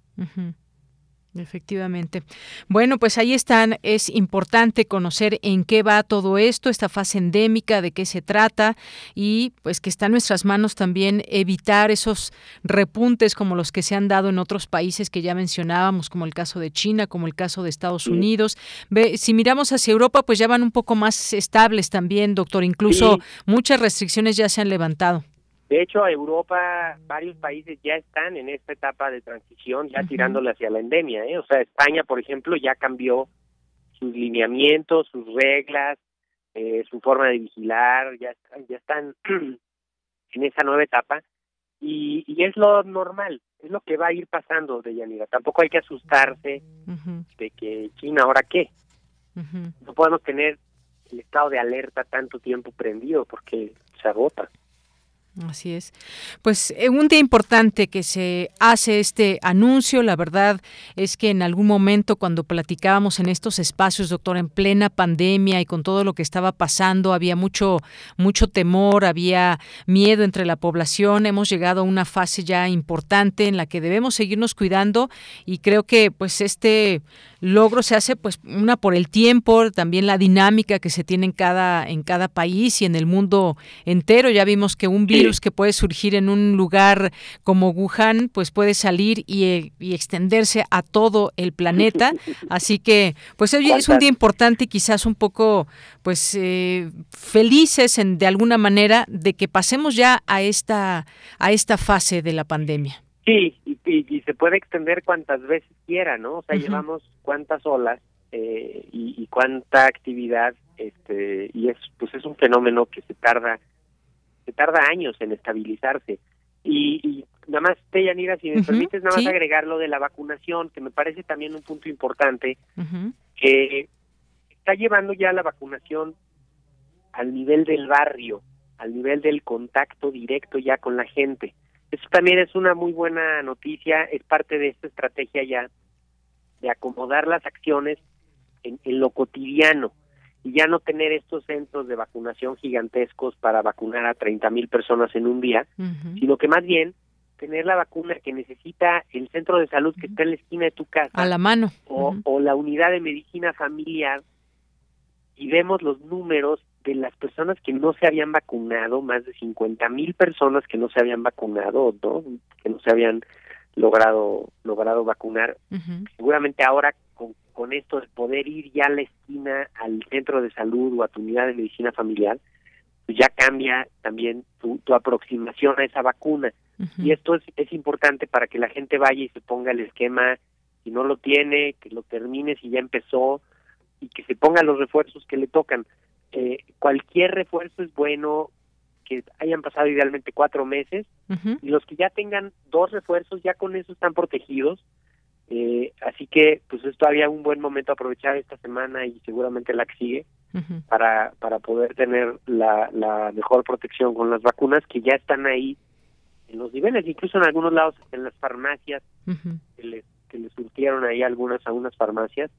Efectivamente. Bueno, pues ahí están. Es importante conocer en qué va todo esto, esta fase endémica, de qué se trata y pues que está en nuestras manos también evitar esos repuntes como los que se han dado en otros países que ya mencionábamos, como el caso de China, como el caso de Estados Unidos. Ve, si miramos hacia Europa, pues ya van un poco más estables también, doctor. Incluso muchas restricciones ya se han levantado.
De hecho, Europa, varios países ya están en esta etapa de transición, ya tirándole hacia la endemia. ¿eh? O sea, España, por ejemplo, ya cambió sus lineamientos, sus reglas, eh, su forma de vigilar, ya, ya están en esa nueva etapa. Y, y es lo normal, es lo que va a ir pasando, de Yanira. Tampoco hay que asustarse de que China, ¿ahora qué? No podemos tener el estado de alerta tanto tiempo prendido porque se agota.
Así es. Pues eh, un día importante que se hace este anuncio, la verdad es que en algún momento cuando platicábamos en estos espacios, doctor, en plena pandemia y con todo lo que estaba pasando, había mucho mucho temor, había miedo entre la población, hemos llegado a una fase ya importante en la que debemos seguirnos cuidando y creo que pues este logro se hace pues una por el tiempo, también la dinámica que se tiene en cada en cada país y en el mundo entero. Ya vimos que un virus que puede surgir en un lugar como Wuhan, pues puede salir y, extenderse a todo el planeta. Así que pues hoy es un día importante y quizás un poco pues eh, felices en, de alguna manera de que pasemos ya a esta a esta fase de la pandemia.
Sí, y, se puede extender cuantas veces quiera, ¿no? O sea, llevamos cuántas olas eh, y, y, cuánta actividad, este, y es, pues es un fenómeno que se tarda, tarda años en estabilizarse. Y, y nada más, Teyanira, si me permites, nada más agregar lo de la vacunación, que me parece también un punto importante, que está llevando ya la vacunación al nivel del barrio, al nivel del contacto directo ya con la gente. Eso también es una muy buena noticia, es parte de esta estrategia ya de acomodar las acciones en, lo cotidiano y ya no tener estos centros de vacunación gigantescos para vacunar a 30 mil personas en un día, sino que más bien tener la vacuna que necesita el centro de salud que está en la esquina de tu casa.
A la mano.
O, o la unidad de medicina familiar y vemos los números de las personas que no se habían vacunado, más de 50 mil personas que no se habían vacunado, ¿no? que no se habían logrado logrado vacunar. Seguramente ahora con, esto de poder ir ya a la esquina al centro de salud o a tu unidad de medicina familiar, pues ya cambia también tu, tu aproximación a esa vacuna. Y esto es, es importante para que la gente vaya y se ponga el esquema, si no lo tiene, que lo termine si ya empezó y que se ponga los refuerzos que le tocan. Eh, cualquier refuerzo es bueno, que hayan pasado idealmente cuatro meses y los que ya tengan dos refuerzos ya con eso están protegidos. Eh, así que pues es todavía un buen momento aprovechar esta semana y seguramente la que sigue para, para poder tener la, la mejor protección con las vacunas que ya están ahí en los niveles, incluso en algunos lados en las farmacias que les que les surtieron ahí algunas a unas farmacias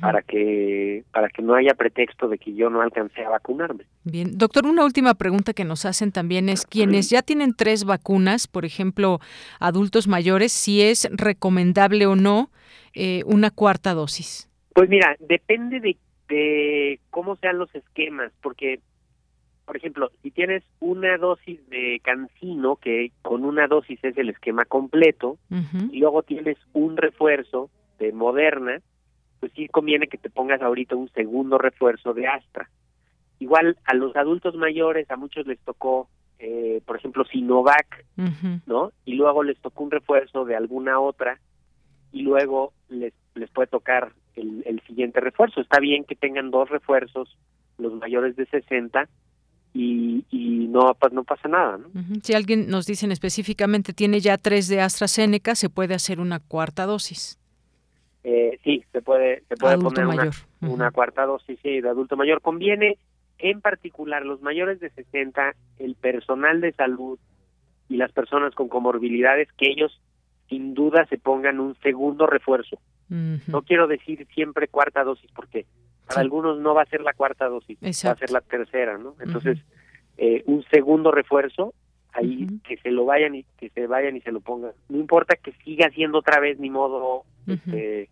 para que para que no haya pretexto de que yo no alcancé a vacunarme.
Bien, doctor, una última pregunta que nos hacen también es quienes ya tienen tres vacunas, por ejemplo, adultos mayores, si es recomendable o no eh, una cuarta dosis.
Pues mira, depende de, de cómo sean los esquemas, porque por ejemplo, si tienes una dosis de cancino, que con una dosis es el esquema completo, y luego tienes un refuerzo de Moderna, pues sí conviene que te pongas ahorita un segundo refuerzo de Astra. Igual a los adultos mayores, a muchos les tocó, eh, por ejemplo, Sinovac, ¿no? Y luego les tocó un refuerzo de alguna otra, y luego les, les puede tocar el, el siguiente refuerzo. Está bien que tengan dos refuerzos los mayores de 60 y, y no, no pasa nada. ¿no?
Si alguien nos dicen específicamente tiene ya tres de AstraZeneca, se puede hacer una cuarta dosis.
Eh, sí, se puede, se puede poner una, una, cuarta dosis sí, de adulto mayor. Conviene, en particular, los mayores de 60, el personal de salud y las personas con comorbilidades, que ellos sin duda se pongan un segundo refuerzo. No quiero decir siempre cuarta dosis porque para algunos no va a ser la cuarta dosis, va a ser la tercera, ¿no? Entonces, eh, un segundo refuerzo ahí que se lo vayan y que se vayan y se lo pongan. No importa que siga siendo otra vez ni modo este,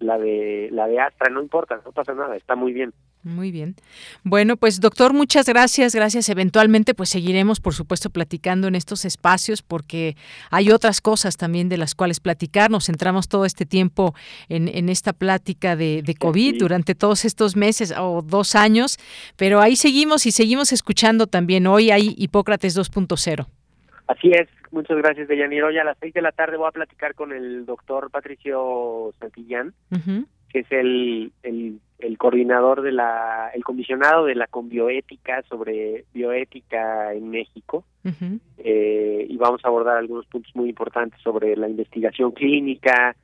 la de la de Astra, no importa, no pasa nada, está muy bien.
Muy bien. Bueno, pues doctor, muchas gracias, gracias. Eventualmente, pues seguiremos, por supuesto, platicando en estos espacios porque hay otras cosas también de las cuales platicar. Nos centramos todo este tiempo en, en esta plática de, de COVID durante todos estos meses o dos años, pero ahí seguimos y seguimos escuchando también. Hoy hay Hipócrates 2.0.
Así es, muchas gracias, Deyanir. Hoy a las seis de la tarde voy a platicar con el doctor Patricio Santillán, que es el, el el coordinador de la, el comisionado de la Conbioética sobre bioética en México. Eh, y vamos a abordar algunos puntos muy importantes sobre la investigación clínica,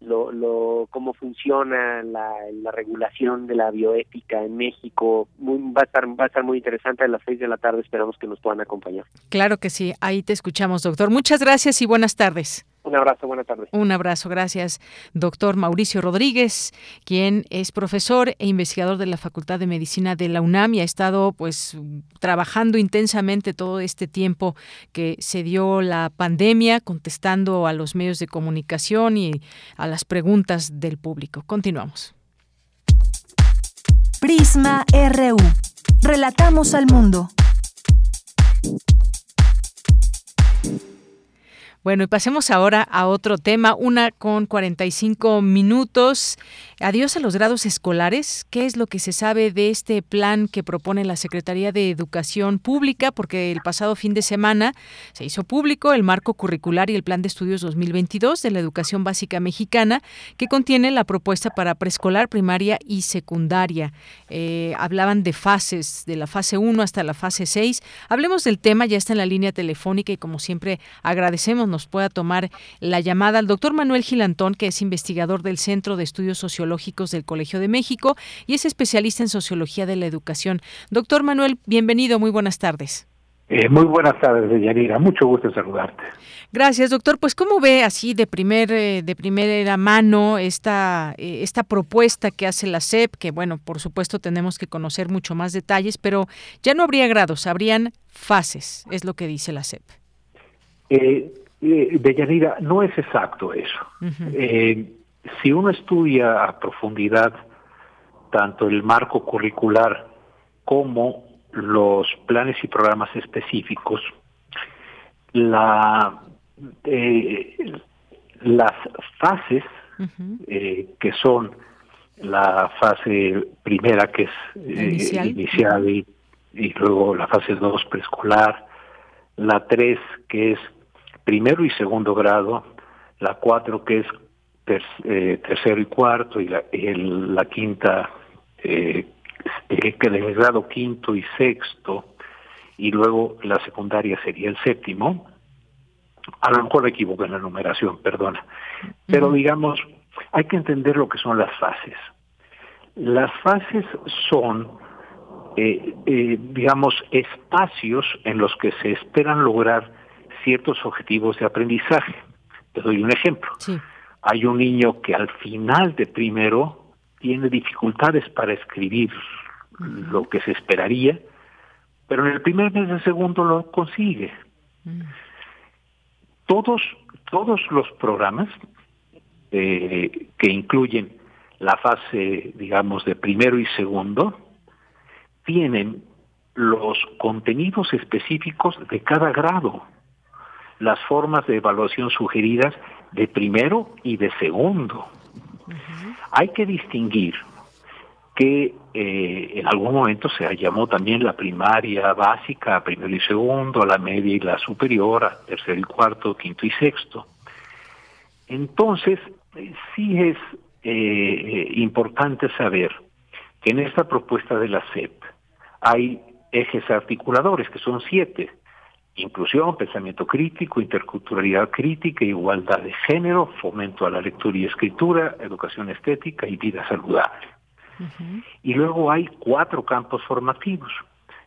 lo, lo cómo funciona la, la regulación de la bioética en México. Muy, va a estar va a estar muy interesante a las seis de la tarde. Esperamos que nos puedan acompañar.
Claro que sí. Ahí te escuchamos, doctor. Muchas gracias y buenas tardes.
Un abrazo, buenas tardes.
Un abrazo, gracias, doctor Mauricio Rodríguez, quien es profesor e investigador de la Facultad de Medicina de la UNAM y ha estado pues trabajando intensamente todo este tiempo que se dio la pandemia, contestando a los medios de comunicación y a las preguntas del público. Continuamos.
Prisma RU. Relatamos al mundo.
Bueno, y pasemos ahora a otro tema, una con 45 minutos. Adiós a los grados escolares. ¿Qué es lo que se sabe de este plan que propone la Secretaría de Educación Pública? Porque el pasado fin de semana se hizo público el marco curricular y el plan de estudios 2022 de la educación básica mexicana, que contiene la propuesta para preescolar, primaria y secundaria. Eh, hablaban de fases, de la fase 1 hasta la fase 6. Hablemos del tema, ya está en la línea telefónica y como siempre agradecemos nos pueda tomar la llamada al doctor Manuel Gilantón, que es investigador del Centro de Estudios Sociológicos del Colegio de México y es especialista en sociología de la educación. Doctor Manuel, bienvenido, muy buenas tardes.
Eh, muy buenas tardes, Yanira. Mucho gusto saludarte.
Gracias, doctor. Pues, ¿cómo ve así de primer eh, de primera mano esta eh, esta propuesta que hace la SEP? Que bueno, por supuesto tenemos que conocer mucho más detalles, pero ya no habría grados, habrían fases, es lo que dice la SEP.
Eh, no es exacto eso. Si uno estudia a profundidad tanto el marco curricular como los planes y programas específicos, la, eh, las fases eh, que son la fase primera que es eh, inicial, y, y, luego la fase 2 preescolar, la 3 que es primero y segundo grado, la 4 que es eh, tercero y cuarto, y la, la quinta, eh, eh, que el grado quinto y sexto, y luego la secundaria sería el séptimo. A lo mejor me equivoco en la numeración, perdona. Pero digamos, hay que entender lo que son las fases. Las fases son, eh, digamos, espacios en los que se esperan lograr ciertos objetivos de aprendizaje. Te doy un ejemplo. Sí hay un niño que al final de primero tiene dificultades para escribir lo que se esperaría, pero en el primer mes de segundo lo consigue. Todos, todos los programas eh, que incluyen la fase, digamos, de primero y segundo, tienen los contenidos específicos de cada grado, las formas de evaluación sugeridas de primero y de segundo. Hay que distinguir que eh, en algún momento se llamó también la primaria básica, primero y segundo, la media y la superior, tercero y cuarto, quinto y sexto. Entonces, sí es eh, importante saber que en esta propuesta de la SEP hay ejes articuladores, que son siete. Inclusión, pensamiento crítico, interculturalidad crítica, igualdad de género, fomento a la lectura y escritura, educación estética y vida saludable. Y luego hay cuatro campos formativos,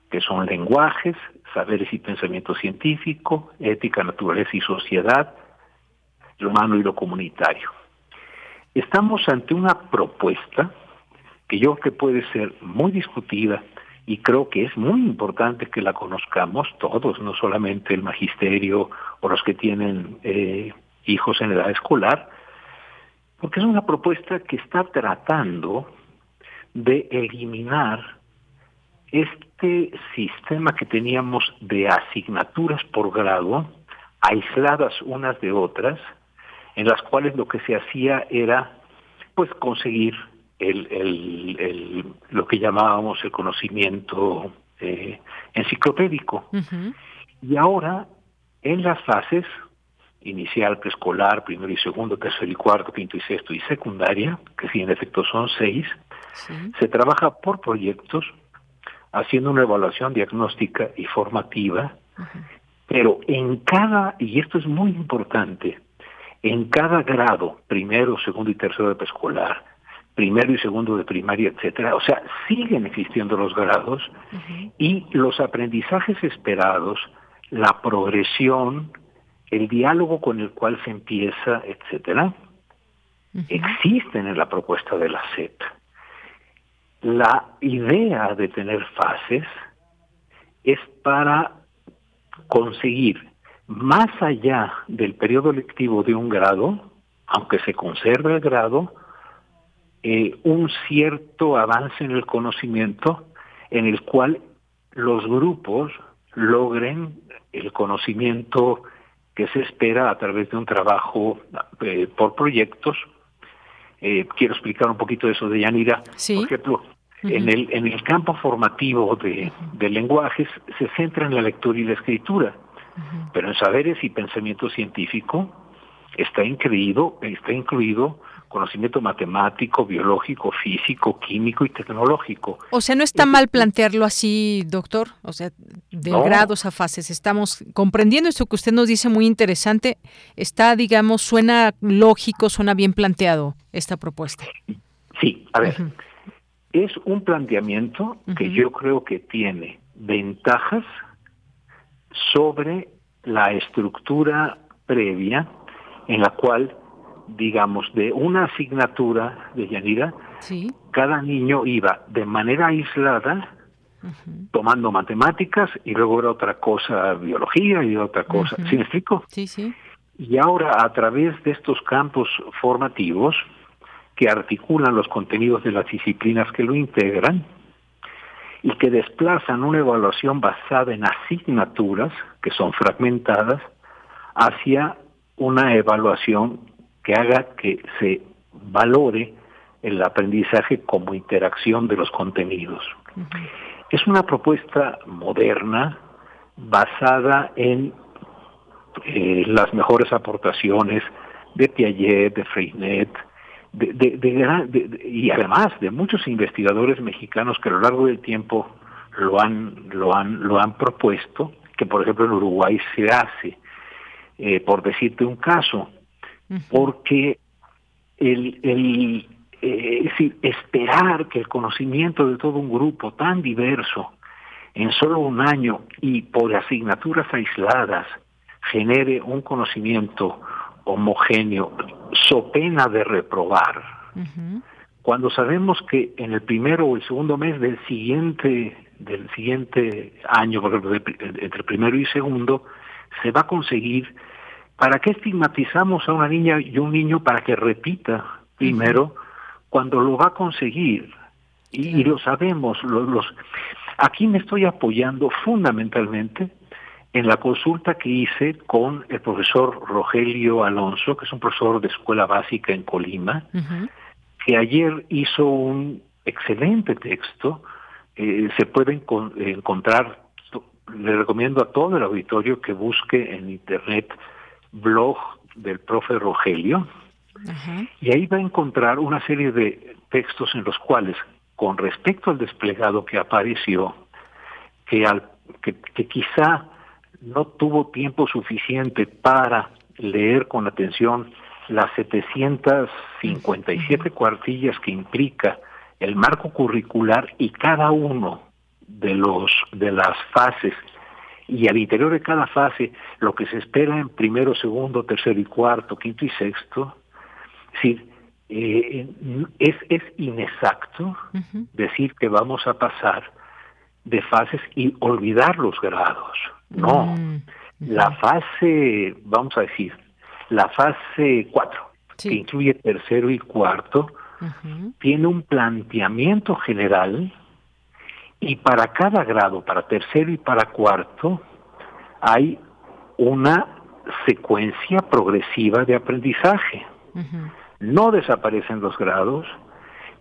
que son lenguajes, saberes y pensamiento científico, ética, naturaleza y sociedad, lo humano y lo comunitario. Estamos ante una propuesta que yo creo que puede ser muy discutida y creo que es muy importante que la conozcamos todos, no solamente el magisterio o los que tienen eh, hijos en edad escolar, porque es una propuesta que está tratando de eliminar este sistema que teníamos de asignaturas por grado, aisladas unas de otras, en las cuales lo que se hacía era pues conseguir el, el, lo que llamábamos el conocimiento eh, enciclopédico. Y ahora, en las fases inicial, preescolar, primero y segundo, tercero y cuarto, quinto y sexto y secundaria, que sí en efecto son seis, se trabaja por proyectos, haciendo una evaluación diagnóstica y formativa, pero en cada, y esto es muy importante, en cada grado, primero, segundo y tercero de preescolar, primero y segundo de primaria, etcétera, o sea, siguen existiendo los grados y los aprendizajes esperados, la progresión, el diálogo con el cual se empieza, etcétera, existen en la propuesta de la SEP. La idea de tener fases es para conseguir más allá del periodo lectivo de un grado, aunque se conserve el grado, eh, un cierto avance en el conocimiento en el cual los grupos logren el conocimiento que se espera a través de un trabajo eh, por proyectos. Eh, quiero explicar un poquito eso de Yanira. Por ejemplo, en, el, en el campo formativo de, de lenguajes se centra en la lectura y la escritura. Pero en saberes y pensamiento científico está incluido, está incluido conocimiento matemático, biológico, físico, químico y tecnológico.
O sea, no está mal plantearlo así, doctor, o sea, de grados a fases. Estamos comprendiendo esto que usted nos dice muy interesante. Está, digamos, suena lógico, suena bien planteado esta propuesta.
Sí, a ver, es un planteamiento que yo creo que tiene ventajas sobre la estructura previa en la cual, digamos, de una asignatura de Yanira, cada niño iba de manera aislada tomando matemáticas y luego era otra cosa biología y otra cosa. ¿Sí me explico?
Sí, sí.
Y ahora a través de estos campos formativos que articulan los contenidos de las disciplinas que lo integran, y que desplazan una evaluación basada en asignaturas, que son fragmentadas, hacia una evaluación que haga que se valore el aprendizaje como interacción de los contenidos. Es una propuesta moderna basada en eh, las mejores aportaciones de Piaget, de Freinet, de, de, y además de muchos investigadores mexicanos que a lo largo del tiempo lo han, lo han, lo han propuesto, que por ejemplo en Uruguay se hace, eh, por decirte un caso, porque el, el eh, decir, esperar que el conocimiento de todo un grupo tan diverso en solo un año y por asignaturas aisladas genere un conocimiento homogéneo, so pena de reprobar. Cuando sabemos que en el primero o el segundo mes del siguiente del siguiente año, por ejemplo, entre primero y segundo, se va a conseguir. ¿Para qué estigmatizamos a una niña y un niño para que repita primero cuando lo va a conseguir? Y, lo sabemos, los, Aquí me estoy apoyando fundamentalmente en la consulta que hice con el profesor Rogelio Alonso, que es un profesor de escuela básica en Colima, que ayer hizo un excelente texto, eh, se puede encontrar, le recomiendo a todo el auditorio que busque en internet blog del profe Rogelio, y ahí va a encontrar una serie de textos en los cuales, con respecto al desplegado que apareció, que, al, que, que quizá no tuvo tiempo suficiente para leer con atención las 757 cuartillas que implica el marco curricular y cada uno de los de las fases y al interior de cada fase lo que se espera en primero, segundo, tercero y cuarto, quinto y sexto, es eh, es, es inexacto decir que vamos a pasar de fases y olvidar los grados. No, mm, la fase, vamos a decir, la fase 4, que incluye tercero y cuarto, tiene un planteamiento general y para cada grado, para tercero y para cuarto, hay una secuencia progresiva de aprendizaje. No desaparecen los grados,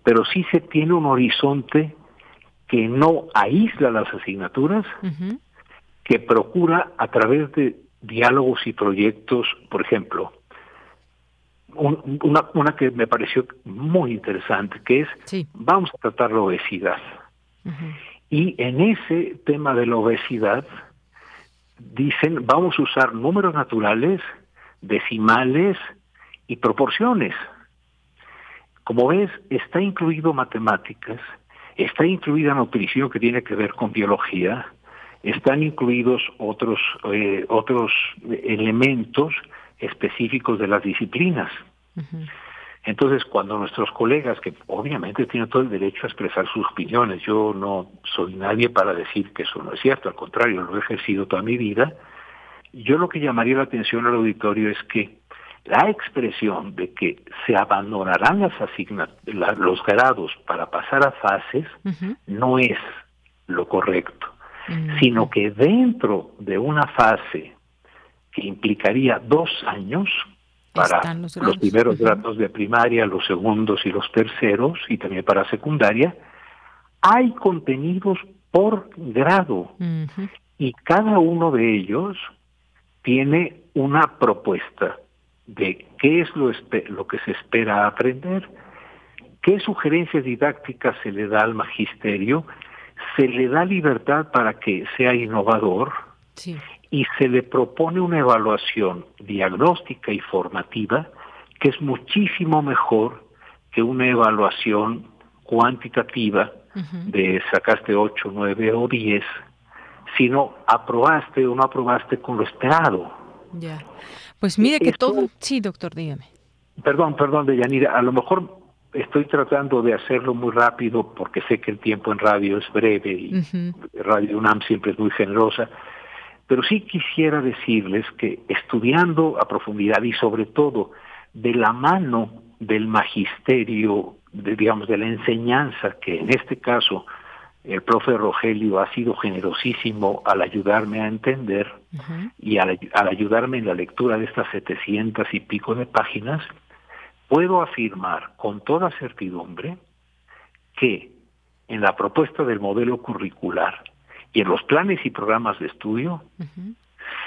pero sí se tiene un horizonte que no aísla las asignaturas, que procura a través de diálogos y proyectos, por ejemplo, una, una que me pareció muy interesante, que es, vamos a tratar la obesidad. Y en ese tema de la obesidad, dicen, vamos a usar números naturales, decimales y proporciones. Como ves, está incluido matemáticas, está incluida nutrición que tiene que ver con biología, están incluidos otros, eh, otros elementos específicos de las disciplinas. Entonces, cuando nuestros colegas, que obviamente tienen todo el derecho a expresar sus opiniones, yo no soy nadie para decir que eso no es cierto, al contrario, lo he ejercido toda mi vida, yo lo que llamaría la atención al auditorio es que la expresión de que se abandonarán las los grados para pasar a fases no es lo correcto sino que dentro de una fase que implicaría dos años para los, primeros grados de primaria, los segundos y los terceros, y también para secundaria, hay contenidos por grado. Y cada uno de ellos tiene una propuesta de qué es lo, lo que se espera aprender, qué sugerencias didácticas se le da al magisterio se le da libertad para que sea innovador y se le propone una evaluación diagnóstica y formativa que es muchísimo mejor que una evaluación cuantitativa de sacaste 8, 9 o 10, sino aprobaste o no aprobaste con lo esperado.
Ya. Pues mire que todo... Sí, doctor, dígame.
Perdón, perdón, Deyanira, a lo mejor estoy tratando de hacerlo muy rápido porque sé que el tiempo en radio es breve y Radio UNAM siempre es muy generosa, pero sí quisiera decirles que estudiando a profundidad y sobre todo de la mano del magisterio, digamos, de la enseñanza, que en este caso el profe Rogelio ha sido generosísimo al ayudarme a entender y al, al ayudarme en la lectura de estas setecientas y pico de páginas, puedo afirmar con toda certidumbre que en la propuesta del modelo curricular y en los planes y programas de estudio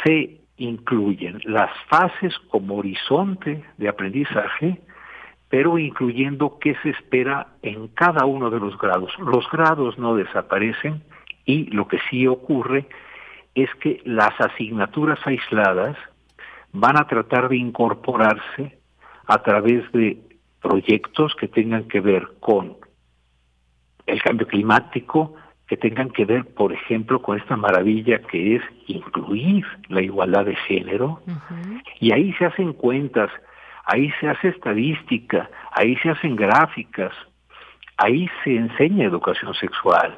se incluyen las fases como horizonte de aprendizaje, pero incluyendo qué se espera en cada uno de los grados. Los grados no desaparecen y lo que sí ocurre es que las asignaturas aisladas van a tratar de incorporarse a través de proyectos que tengan que ver con el cambio climático, que tengan que ver, por ejemplo, con esta maravilla que es incluir la igualdad de género, y ahí se hacen cuentas, ahí se hace estadística, ahí se hacen gráficas, ahí se enseña educación sexual.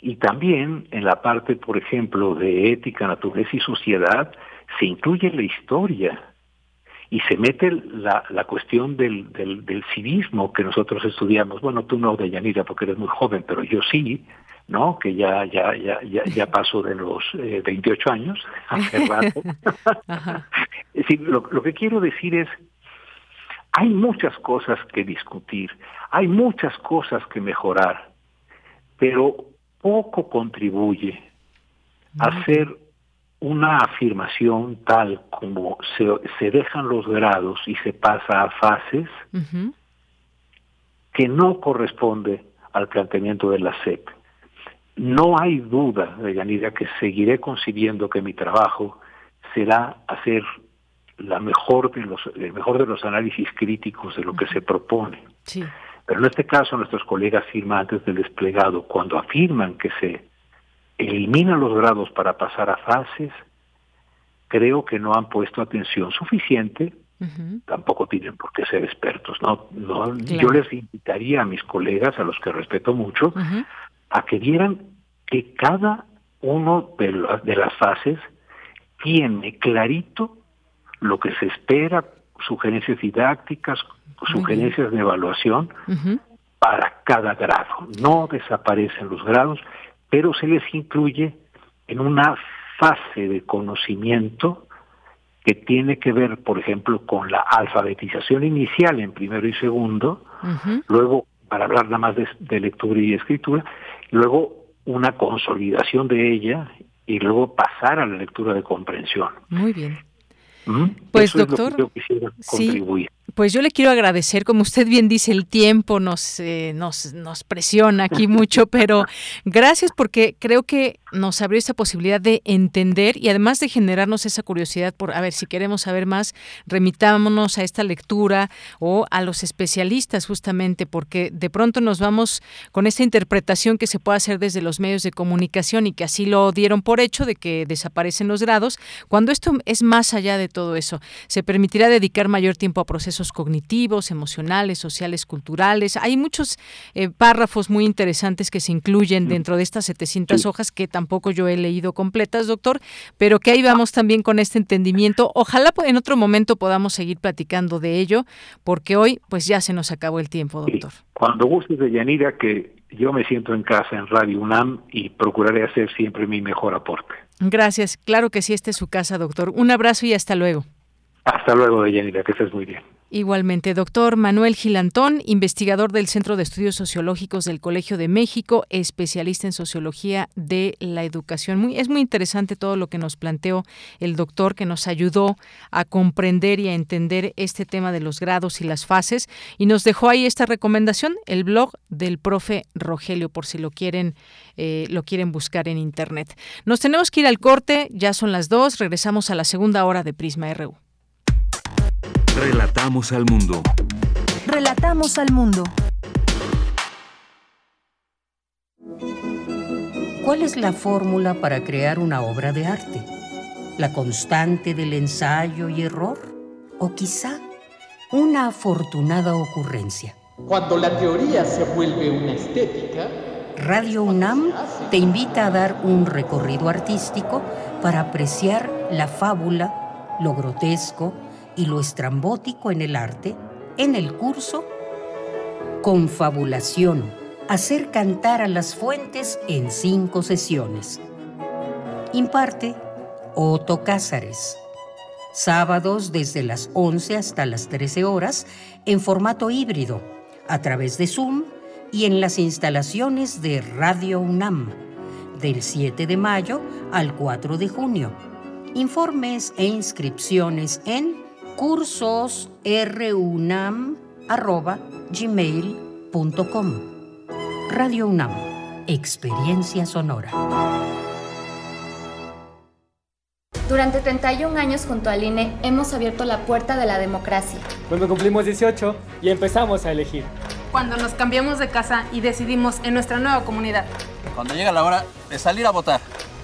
Y también en la parte, por ejemplo, de ética, naturaleza y sociedad, se incluye la historia y se mete la, la cuestión del, del, civismo que nosotros estudiamos. Bueno, tú no, Deyanira, porque eres muy joven, pero yo sí, ¿no? Que ya ya ya ya, ya paso de los 28 eh, años, hace rato. es decir, lo, lo que quiero decir es, hay muchas cosas que discutir, hay muchas cosas que mejorar, pero poco contribuye a hacer una afirmación tal como se, se, dejan los grados y se pasa a fases que no corresponde al planteamiento de la SEP. No hay duda, Yanira, que seguiré concibiendo que mi trabajo será hacer la mejor de los, el mejor de los análisis críticos de lo que se propone. Pero en este caso nuestros colegas firmantes del desplegado, cuando afirman que se eliminan los grados para pasar a fases, creo que no han puesto atención suficiente, tampoco tienen por qué ser expertos. No, no Yo les invitaría a mis colegas, a los que respeto mucho, a que vieran que cada uno de, de las fases tiene clarito lo que se espera, sugerencias didácticas, sugerencias de evaluación para cada grado. No desaparecen los grados, pero se les incluye en una fase de conocimiento que tiene que ver, por ejemplo, con la alfabetización inicial en primero y segundo, luego, para hablar nada más de, lectura y escritura, luego una consolidación de ella y luego pasar a la lectura de comprensión.
Muy bien. Pues doctor, contribuir. Pues yo le quiero agradecer, como usted bien dice, el tiempo nos, eh, nos, nos presiona aquí mucho, pero gracias porque creo que nos abrió esta posibilidad de entender y además de generarnos esa curiosidad por, a ver, si queremos saber más, remitámonos a esta lectura o a los especialistas justamente, porque de pronto nos vamos con esta interpretación que se puede hacer desde los medios de comunicación y que así lo dieron por hecho de que desaparecen los grados, cuando esto es más allá de todo eso. Se permitirá dedicar mayor tiempo a procesos cognitivos, emocionales, sociales, culturales. Hay muchos eh, párrafos muy interesantes que se incluyen dentro de estas 700 hojas que tampoco yo he leído completas, doctor, pero que ahí vamos también con este entendimiento. Ojalá en otro momento podamos seguir platicando de ello, porque hoy pues ya se nos acabó el tiempo, doctor.
Cuando gustes de Yanira, que yo me siento en casa en Radio UNAM y procuraré hacer siempre mi mejor aporte.
Gracias. Claro que sí, esta es su casa, doctor. Un abrazo y hasta luego.
Hasta luego, Yanira, que estés muy bien.
Igualmente, doctor Manuel Gilantón, investigador del Centro de Estudios Sociológicos del Colegio de México, especialista en sociología de la educación. Es muy interesante todo lo que nos planteó el doctor, que nos ayudó a comprender y a entender este tema de los grados y las fases, y nos dejó ahí esta recomendación, el blog del profe Rogelio, por si lo quieren, eh, lo quieren buscar en internet. Nos tenemos que ir al corte, ya son las dos, regresamos a la segunda hora de Prisma RU.
Relatamos al mundo.
Relatamos al mundo.
¿Cuál es la fórmula para crear una obra de arte? ¿La constante del ensayo y error? ¿O quizá una afortunada ocurrencia?
Cuando la teoría se vuelve una estética,
Radio UNAM te invita a dar un recorrido artístico para apreciar la fábula, lo grotesco, y lo estrambótico en el arte en el curso Confabulación, hacer cantar a las fuentes en cinco sesiones. Imparte Otto Cázares. Sábados desde las 11 hasta las 13 horas en formato híbrido, a través de Zoom y en las instalaciones de Radio UNAM, del 7 de mayo al 4 de junio. Informes e inscripciones en cursosrunam.gmail.com Radio UNAM, Experiencia Sonora.
Durante 31 años junto al INE hemos abierto la puerta de la democracia.
Cuando cumplimos 18 y empezamos a elegir.
Cuando nos cambiamos de casa y decidimos en nuestra nueva comunidad.
Cuando llega la hora de salir a votar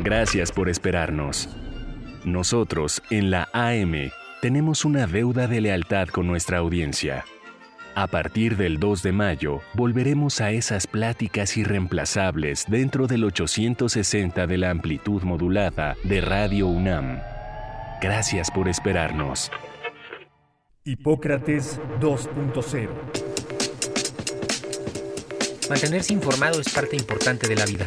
Gracias por esperarnos. Nosotros, en la AM, tenemos una deuda de lealtad con nuestra audiencia. A partir del 2 de mayo, volveremos a esas pláticas irreemplazables dentro del 860 de la amplitud modulada de Radio UNAM. Gracias por esperarnos.
Hipócrates 2.0
Mantenerse informado es parte importante de la vida.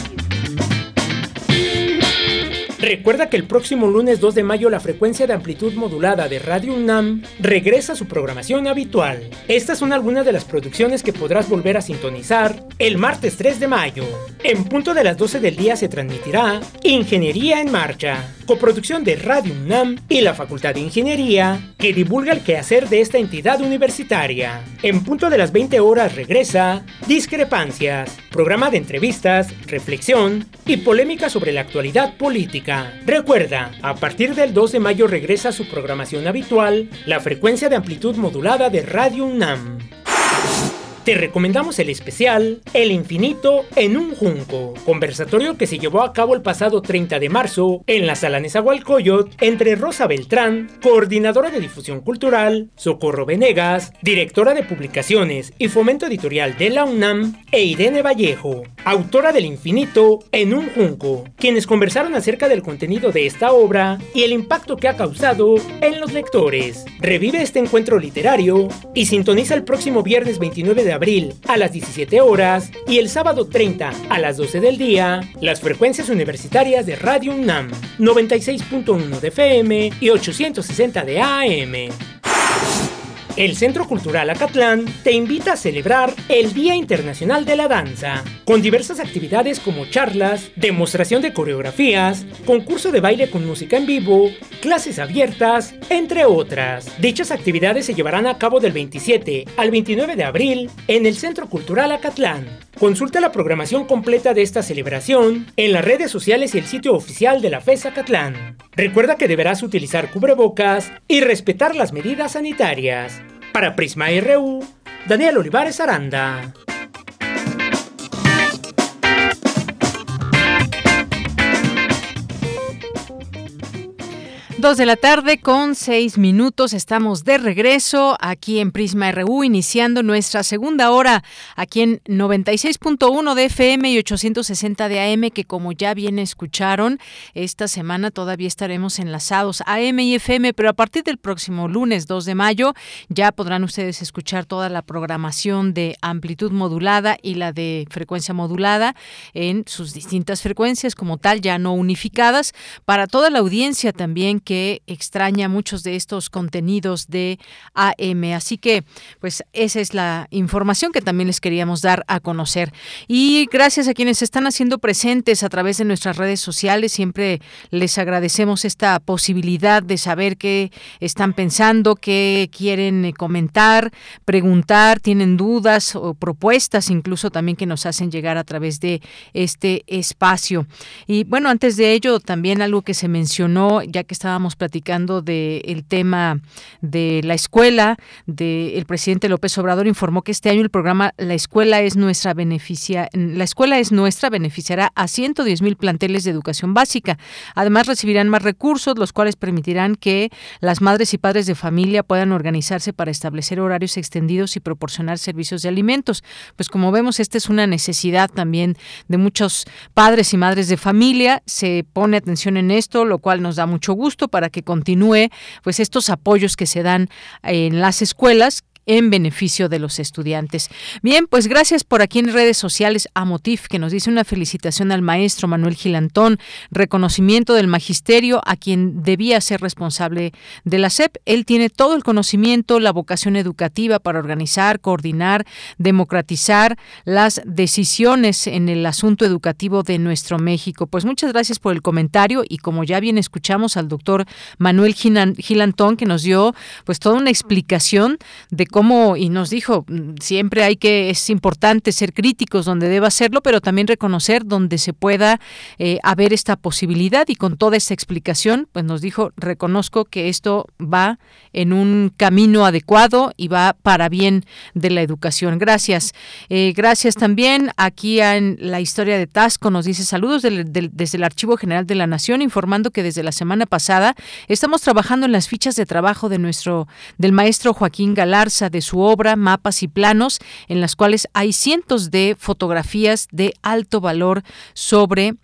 Recuerda que el próximo lunes 2 de mayo la frecuencia de amplitud modulada de Radio UNAM regresa a su programación habitual. Estas son algunas de las producciones que podrás volver a sintonizar el martes 3 de mayo. En punto de las 12 del día se transmitirá Ingeniería en Marcha, coproducción de Radio UNAM y la Facultad de Ingeniería, que divulga el quehacer de esta entidad universitaria. En punto de las 20 horas regresa Discrepancias, programa de entrevistas, reflexión y polémica sobre la actualidad política. Recuerda, a partir del 2 de mayo regresa a su programación habitual la frecuencia de amplitud modulada de Radio UNAM. Te recomendamos el especial El infinito en un junco, conversatorio que se llevó a cabo el pasado 30 de marzo en la sala Nezahualcóyotl entre Rosa Beltrán, coordinadora de difusión cultural, Socorro Venegas, directora de publicaciones y fomento editorial de la UNAM, e Irene Vallejo, autora del infinito en un junco, quienes conversaron acerca del contenido de esta obra y el impacto que ha causado en los lectores. Revive este encuentro literario y sintoniza el próximo viernes 29 de abril a las 17 horas y el sábado 30 a las 12 del día las frecuencias universitarias de Radio UNAM 96.1 de FM y 860 de AM. El Centro Cultural Acatlán te invita a celebrar el Día Internacional de la Danza, con diversas actividades como charlas, demostración de coreografías, concurso de baile con música en vivo, clases abiertas, entre otras. Dichas actividades se llevarán a cabo del 27 al 29 de abril en el Centro Cultural Acatlán. Consulta la programación completa de esta celebración en las redes sociales y el sitio oficial de la FES Acatlán. Recuerda que deberás utilizar cubrebocas y respetar las medidas sanitarias. Para Prisma RU, Daniel Olivares Aranda.
Dos de la tarde con seis minutos. Estamos de regreso aquí en Prisma RU, iniciando nuestra segunda hora aquí en 96.1 de FM y 860 de AM, que como ya bien escucharon, esta semana todavía estaremos enlazados AM y FM, pero a partir del próximo lunes 2 de mayo ya podrán ustedes escuchar toda la programación de amplitud modulada y la de frecuencia modulada en sus distintas frecuencias como tal, ya no unificadas, para toda la audiencia también que que extraña muchos de estos contenidos de AM. Así que, pues, esa es la información que también les queríamos dar a conocer. Y gracias a quienes están haciendo presentes a través de nuestras redes sociales, siempre les agradecemos esta posibilidad de saber qué están pensando, qué quieren eh, comentar, preguntar, tienen dudas o propuestas incluso también que nos hacen llegar a través de este espacio. Y bueno, antes de ello, también algo que se mencionó, ya que estábamos estábamos platicando del tema de la escuela, del presidente López Obrador informó que este año el programa La escuela es nuestra beneficia, la escuela es nuestra beneficiará a 110 mil planteles de educación básica. Además recibirán más recursos, los cuales permitirán que las madres y padres de familia puedan organizarse para establecer horarios extendidos y proporcionar servicios de alimentos. Pues como vemos, esta es una necesidad también de muchos padres y madres de familia. Se pone atención en esto, lo cual nos da mucho gusto para que continúe pues estos apoyos que se dan en las escuelas en beneficio de los estudiantes. Bien, pues gracias por aquí en redes sociales a Motif, que nos dice una felicitación al maestro Manuel Gilantón, reconocimiento del magisterio a quien debía ser responsable de la SEP. Él tiene todo el conocimiento, la vocación educativa para organizar, coordinar, democratizar las decisiones en el asunto educativo de nuestro México. Pues muchas gracias por el comentario y como ya bien escuchamos al doctor Manuel Gilantón, que nos dio pues toda una explicación de cómo, y nos dijo, mm, siempre hay que, es importante ser críticos donde deba hacerlo, pero también reconocer donde se pueda eh, haber esta posibilidad y con toda esta explicación, pues nos dijo, reconozco que esto va en un camino adecuado y va para bien de la educación. Gracias. Eh, gracias también aquí en la historia de Tasco, nos dice saludos desde el Archivo General de la Nación, informando que desde la semana pasada estamos trabajando en las fichas de trabajo de nuestro, del maestro Joaquín Galarza de su obra Mapas y Planos, en las cuales hay cientos de fotografías de alto valor sobre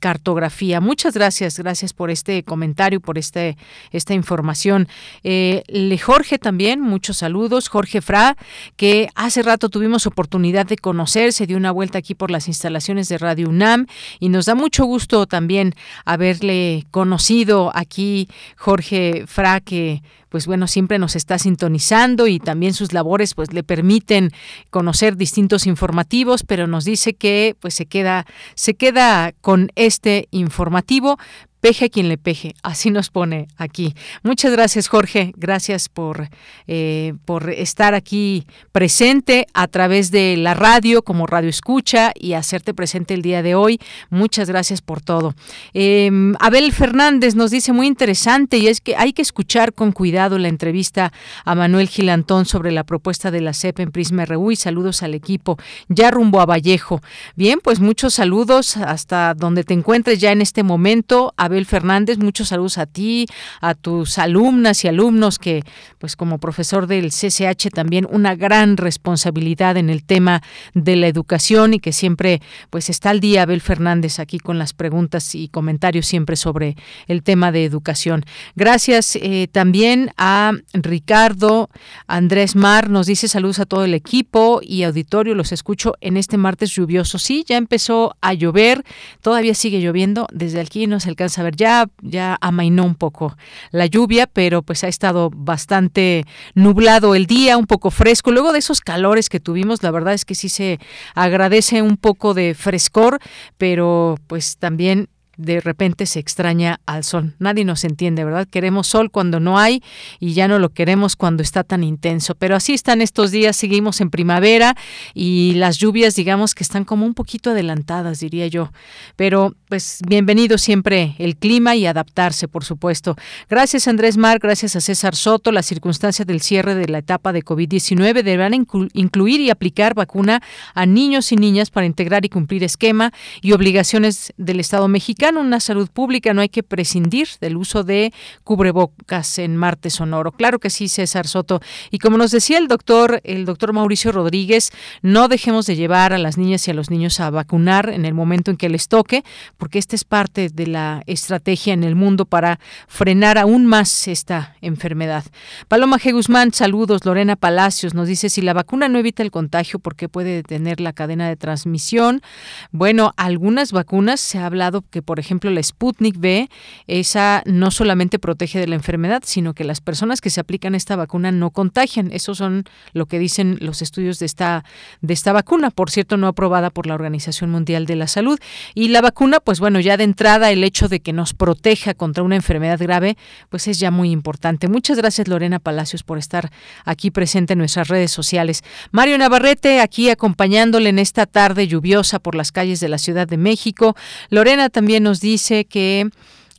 cartografía. Muchas gracias, gracias por este comentario, por este, esta información. Eh, le Jorge también, muchos saludos. Jorge Fra, que hace rato tuvimos oportunidad de conocer, se dio una vuelta aquí por las instalaciones de Radio UNAM y nos da mucho gusto también haberle conocido aquí, Jorge Fra, que pues bueno, siempre nos está sintonizando y también sus labores pues le permiten conocer distintos informativos, pero nos dice que pues se queda se queda con este informativo, peje a quien le peje, así nos pone aquí. Muchas gracias Jorge, gracias por, eh, por estar aquí presente a través de la radio como radio escucha y hacerte presente el día de hoy. Muchas gracias por todo. Em, Abel Fernández nos dice muy interesante y es que hay que escuchar con cuidado la entrevista a Manuel Gilantón sobre la propuesta de la CEP en Prisma RU y saludos al equipo ya rumbo a Vallejo. Bien, pues muchos saludos hasta donde te encuentres ya en este momento. Fernández, muchos saludos a ti, a tus alumnas y alumnos que, pues como profesor del CCH también una gran responsabilidad en el tema de la educación y que siempre pues está al día Abel Fernández aquí con las preguntas y comentarios siempre sobre el tema de educación. Gracias eh, también a Ricardo Andrés Mar, nos dice saludos a todo el equipo y auditorio, los escucho en este martes lluvioso. Sí, ya empezó a llover, todavía sigue lloviendo, desde aquí no se alcanza ver, ya, ya amainó un poco la lluvia, pero pues ha estado bastante nublado el día, un poco fresco. Luego de esos calores que tuvimos, la verdad es que sí se agradece un poco de frescor, pero pues también de repente se extraña al sol. Nadie nos entiende, ¿verdad? Queremos sol cuando no hay y ya no lo queremos cuando está tan intenso. Pero así están estos días, seguimos en primavera y las lluvias, digamos que están como un poquito adelantadas, diría yo. Pero pues bienvenido siempre el clima y adaptarse, por supuesto. Gracias Andrés Mar, gracias a César Soto. Las circunstancias del cierre de la etapa de COVID-19 deberán incluir y aplicar vacuna a niños y niñas para integrar y cumplir esquema y obligaciones del Estado mexicano una salud pública, no hay que prescindir del uso de cubrebocas en martes sonoro. Claro que sí, César Soto. Y como nos decía el doctor, el doctor Mauricio Rodríguez, no dejemos de llevar a las niñas y a los niños a vacunar en el momento en que les toque, porque esta es parte de la estrategia en el mundo para frenar aún más esta enfermedad. Paloma G. Guzmán, saludos. Lorena Palacios nos dice, si la vacuna no evita el contagio, ¿por qué puede detener la cadena de transmisión? Bueno, algunas vacunas se ha hablado que por ejemplo, la Sputnik V, esa no solamente protege de la enfermedad, sino que las personas que se aplican esta vacuna no contagian. Eso son lo que dicen los estudios de esta, de esta vacuna, por cierto, no aprobada por la Organización Mundial de la Salud. Y la vacuna, pues bueno, ya de entrada el hecho de que nos proteja contra una enfermedad grave, pues es ya muy importante. Muchas gracias, Lorena Palacios, por estar aquí presente en nuestras redes sociales. Mario Navarrete, aquí acompañándole en esta tarde lluviosa por las calles de la Ciudad de México. Lorena también nos dice que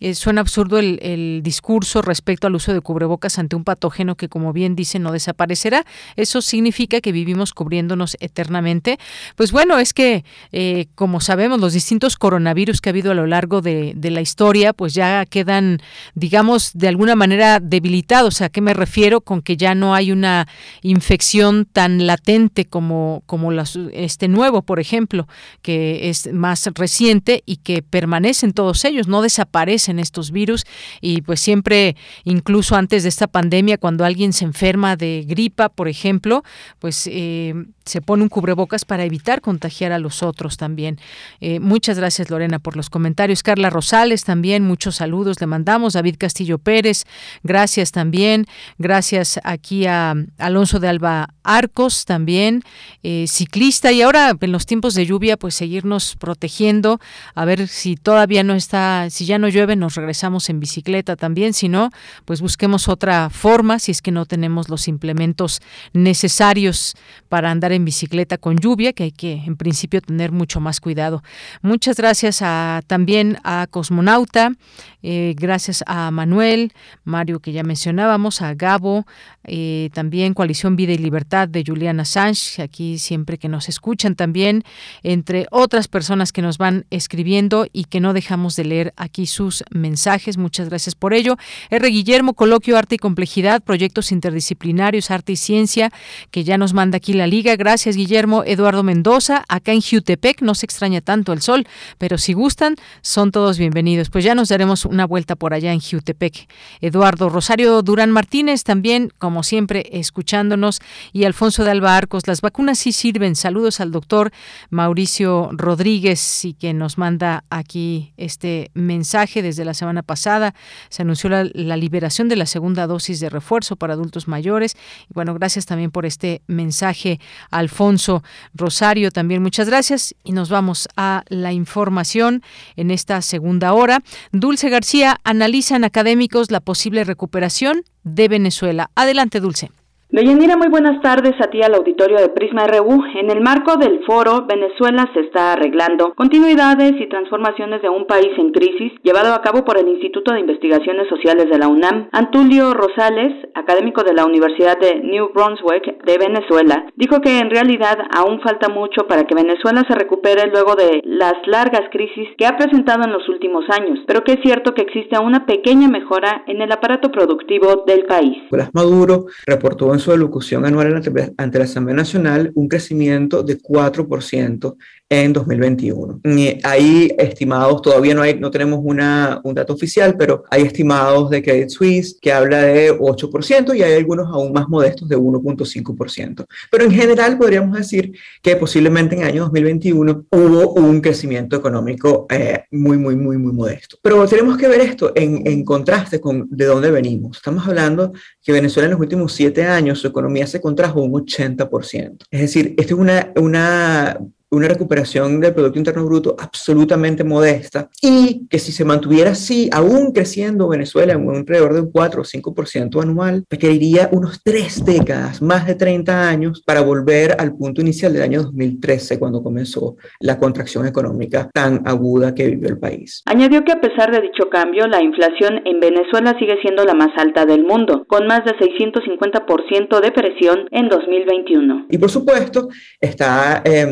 eh, suena absurdo el, el, discurso respecto al uso de cubrebocas ante un patógeno que, como bien dice, no desaparecerá. Eso significa que vivimos cubriéndonos eternamente. Pues bueno, es que, eh, como sabemos, los distintos coronavirus que ha habido a lo largo de, de, la historia, pues ya quedan, digamos, de alguna manera debilitados. ¿A qué me refiero? Con que ya no hay una infección tan latente como, como este nuevo, por ejemplo, que es más reciente y que permanecen todos ellos, no desaparecen estos virus y pues siempre, incluso antes de esta pandemia, cuando alguien se enferma de gripa, por ejemplo, pues eh, se pone un cubrebocas para evitar contagiar a los otros también. Eh, muchas gracias Lorena por los comentarios. Carla Rosales también, muchos saludos le mandamos. David Castillo Pérez, gracias también. Gracias aquí a Alonso de Alba Arcos también, eh, ciclista. Y ahora en los tiempos de lluvia, pues seguirnos protegiendo. A ver si todavía no está, si ya no llueve, nos regresamos en bicicleta también. Si no, pues busquemos otra forma si es que no tenemos los implementos necesarios para andar en bicicleta con lluvia, que hay que en principio tener mucho más cuidado. Muchas gracias también a Cosmonauta, eh, gracias a Manuel, Mario que ya mencionábamos, a Gabo, eh, también Coalición Vida y Libertad de Juliana Sánchez, aquí siempre que nos escuchan también, entre otras personas que nos van escribiendo y que no dejamos de leer aquí sus mensajes. Muchas gracias por ello. R. Guillermo, Coloquio Arte y Complejidad, Proyectos Interdisciplinarios, Arte y Ciencia, que ya nos manda aquí la liga. Gracias, Guillermo. Eduardo Mendoza, acá en Jutepec, no se extraña tanto el sol, pero si gustan, son todos bienvenidos. Pues ya nos daremos una vuelta por allá en Jutepec. Eduardo Rosario Durán Martínez, también, como siempre, escuchándonos. Y Alfonso de Alba Arcos, las vacunas sí sirven. Saludos al doctor Mauricio Rodríguez y que nos manda aquí este mensaje desde la semana pasada. Se anunció la, liberación de la segunda dosis de refuerzo para adultos mayores. Y bueno, gracias también por este mensaje Alfonso Rosario. También muchas gracias y nos vamos a la información en esta segunda hora. Dulce García, analizan académicos la posible recuperación de Venezuela. Adelante, Dulce.
Deyanira, muy buenas tardes a ti al auditorio de Prisma RU. En el marco del foro, Venezuela se está arreglando continuidades y transformaciones de un país en crisis, llevado a cabo por el Instituto de Investigaciones Sociales de la UNAM. Antulio Rosales, académico de la Universidad de New Brunswick de Venezuela, dijo que en realidad aún falta mucho para que Venezuela se recupere luego de las largas crisis que ha presentado en los últimos años, pero que es cierto que existe una pequeña mejora en el aparato productivo del país.
Maduro reportó su alocución anual ante la Asamblea Nacional un crecimiento de 4% en 2021. Hay estimados, todavía no, hay, no tenemos una, un dato oficial, pero hay estimados de Credit Suisse que habla de 8% y hay algunos aún más modestos de 1.5%. Pero en general podríamos decir que posiblemente en el año 2021 hubo un crecimiento económico eh, muy, muy, muy, muy modesto. Pero tenemos que ver esto en, en contraste con de dónde venimos. Estamos hablando que Venezuela en los últimos siete años su economía se contrajo un 80%. Es decir, esto es una, una una recuperación del Producto Interno Bruto absolutamente modesta y que si se mantuviera así, aún creciendo Venezuela en un alrededor de un 4 o 5% anual, requeriría unos tres décadas, más de 30 años, para volver al punto inicial del año 2013, cuando comenzó la contracción económica tan aguda que vivió el país.
Añadió que a pesar de dicho cambio, la inflación en Venezuela sigue siendo la más alta del mundo, con más de 650% de presión en 2021.
Y por supuesto, está... Eh,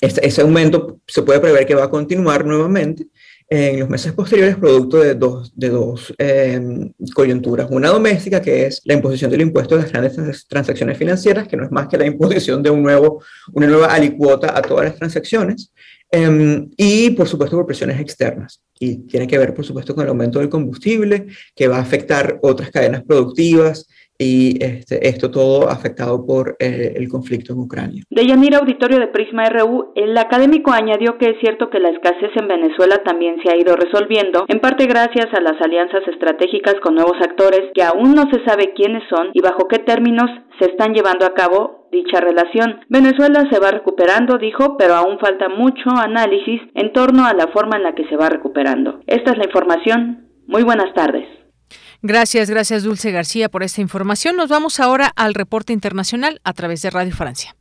ese aumento se puede prever que va a continuar nuevamente en los meses posteriores, producto de dos, de dos em, coyunturas. Una doméstica, que es la imposición del impuesto de las grandes transacciones financieras, que no es más que la imposición de un nuevo, una nueva alicuota a todas las transacciones. Em, y, por supuesto, por presiones externas. Y tiene que ver, por supuesto, con el aumento del combustible, que va a afectar otras cadenas productivas, y este, esto todo afectado por eh, el conflicto en Ucrania.
De Yanira Auditorio de Prisma RU, el académico añadió que es cierto que la escasez en Venezuela también se ha ido resolviendo, en parte gracias a las alianzas estratégicas con nuevos actores que aún no se sabe quiénes son y bajo qué términos se están llevando a cabo dicha relación. Venezuela se va recuperando, dijo, pero aún falta mucho análisis en torno a la forma en la que se va recuperando. Esta es la información. Muy buenas tardes.
Gracias, gracias Dulce García por esta información. Nos vamos ahora al reporte internacional a través de Radio Francia.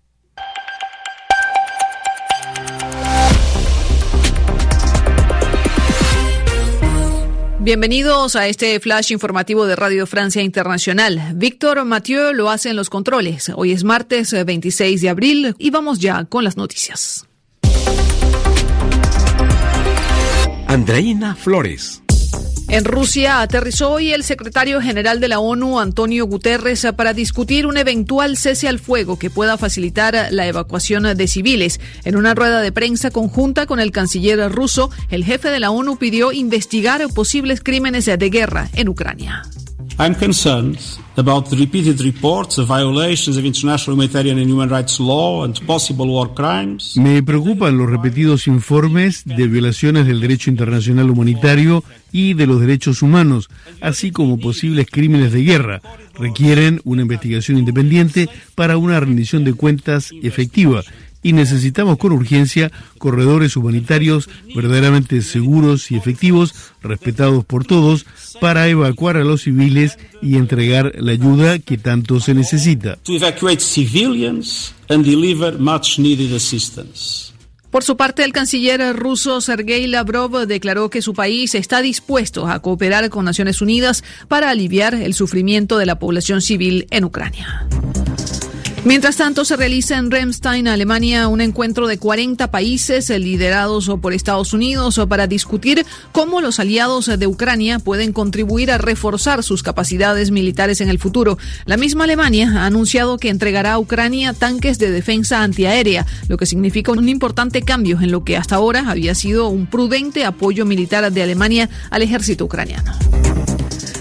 Bienvenidos a este flash informativo de Radio Francia Internacional. Víctor Mathieu lo hace en los controles. Hoy es martes 26 de abril y vamos ya con las noticias.
Andreina Flores.
En Rusia aterrizó hoy el secretario general de la ONU, Antonio Guterres, para discutir un eventual cese al fuego que pueda facilitar la evacuación de civiles. En una rueda de prensa conjunta con el canciller ruso, el jefe de la ONU pidió investigar posibles crímenes de guerra en Ucrania.
About repeated reports of violations of international humanitarian and human rights law and possible war crimes.
Me preocupan los repetidos informes de violaciones del derecho internacional humanitario y de los derechos humanos, así como posibles crímenes de guerra. Requieren una investigación independiente para una rendición de cuentas efectiva y necesitamos con urgencia corredores humanitarios verdaderamente seguros y efectivos, respetados por todos, para evacuar a los civiles y entregar la ayuda que tanto se necesita.
Por su parte, el canciller ruso Sergei Lavrov declaró que su país está dispuesto a cooperar con Naciones Unidas para aliviar el sufrimiento de la población civil en Ucrania. Mientras tanto, se realiza en Remstein, Alemania, un encuentro de 40 países liderados por Estados Unidos para discutir cómo los aliados de Ucrania pueden contribuir a reforzar sus capacidades militares en el futuro. La misma Alemania ha anunciado que entregará a Ucrania tanques de defensa antiaérea, lo que significa un importante cambio en lo que hasta ahora había sido un prudente apoyo militar de Alemania al ejército ucraniano.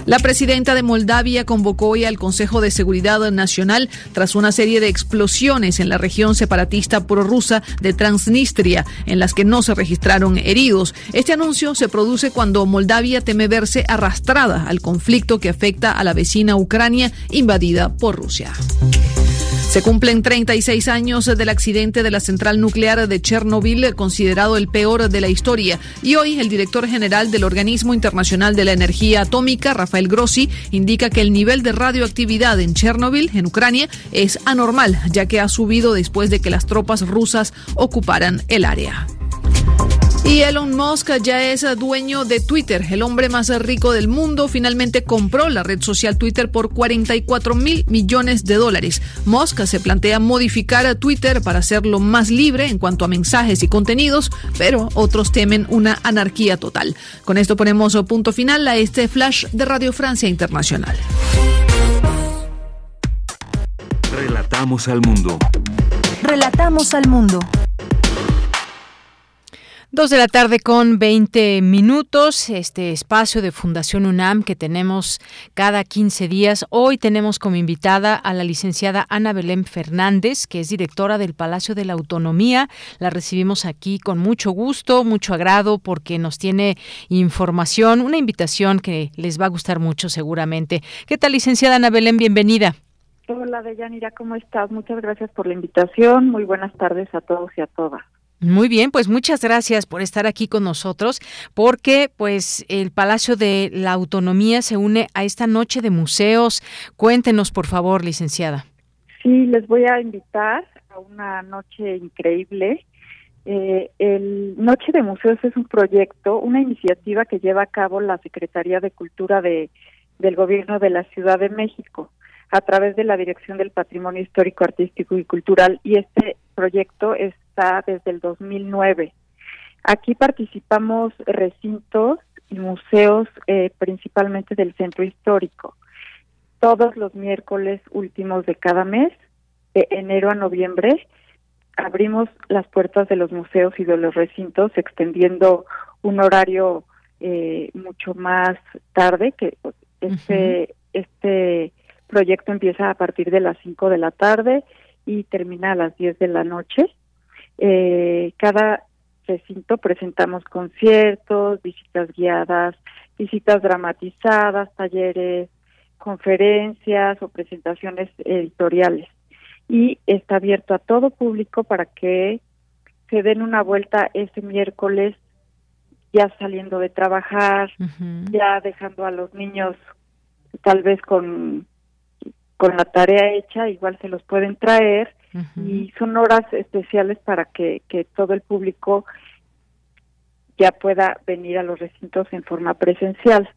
La presidenta de Moldavia convocó hoy al Consejo de Seguridad Nacional tras una serie de explosiones en la región separatista prorrusa de Transnistria, en las que no se registraron heridos. Este anuncio se produce cuando Moldavia teme verse arrastrada al conflicto que afecta a la vecina Ucrania invadida por Rusia. Se cumplen 36 años del accidente de la central nuclear de Chernobyl, considerado el peor de la historia. Y hoy el director general del Organismo Internacional de la Energía Atómica, Rafael Grossi, indica que el nivel de radioactividad en Chernobyl, en Ucrania, es anormal, ya que ha subido después de que las tropas rusas ocuparan el área. Y Elon Musk ya es dueño de Twitter. El hombre más rico del mundo finalmente compró la red social Twitter por 44 mil millones de dólares. Musk se plantea modificar a Twitter para hacerlo más libre en cuanto a mensajes y contenidos, pero otros temen una anarquía total. Con esto ponemos punto final a este flash de Radio Francia Internacional.
Relatamos al mundo.
Relatamos al mundo.
Dos de la tarde con 20 minutos, este espacio de Fundación UNAM que tenemos cada 15 días. Hoy tenemos como invitada a la licenciada Ana Belén Fernández, que es directora del Palacio de la Autonomía. La recibimos aquí con mucho gusto, mucho agrado, porque nos tiene información, una invitación que les va a gustar mucho seguramente. ¿Qué tal, licenciada Ana Belén? Bienvenida.
Hola, Deyanira, ¿cómo estás? Muchas gracias por la invitación. Muy buenas tardes a todos y a todas.
Muy bien, pues muchas gracias por estar aquí con nosotros, porque pues el Palacio de la Autonomía se une a esta noche de museos. Cuéntenos, por favor, licenciada.
Sí, les voy a invitar a una noche increíble. Eh, el Noche de Museos es un proyecto, una iniciativa que lleva a cabo la Secretaría de Cultura de, del Gobierno de la Ciudad de México a través de la Dirección del Patrimonio Histórico, Artístico y Cultural. Y este proyecto es está desde el 2009. Aquí participamos recintos y museos eh, principalmente del centro histórico. Todos los miércoles últimos de cada mes, de enero a noviembre, abrimos las puertas de los museos y de los recintos extendiendo un horario eh, mucho más tarde que este este proyecto empieza a partir de las 5 de la tarde y termina a las 10 de la noche eh, cada recinto presentamos conciertos, visitas guiadas, visitas dramatizadas, talleres, conferencias o presentaciones editoriales. Y está abierto a todo público para que se den una vuelta ese miércoles ya saliendo de trabajar, ya dejando a los niños tal vez con, con la tarea hecha, igual se los pueden traer y son horas especiales para que, que todo el público ya pueda venir a los recintos en forma presencial.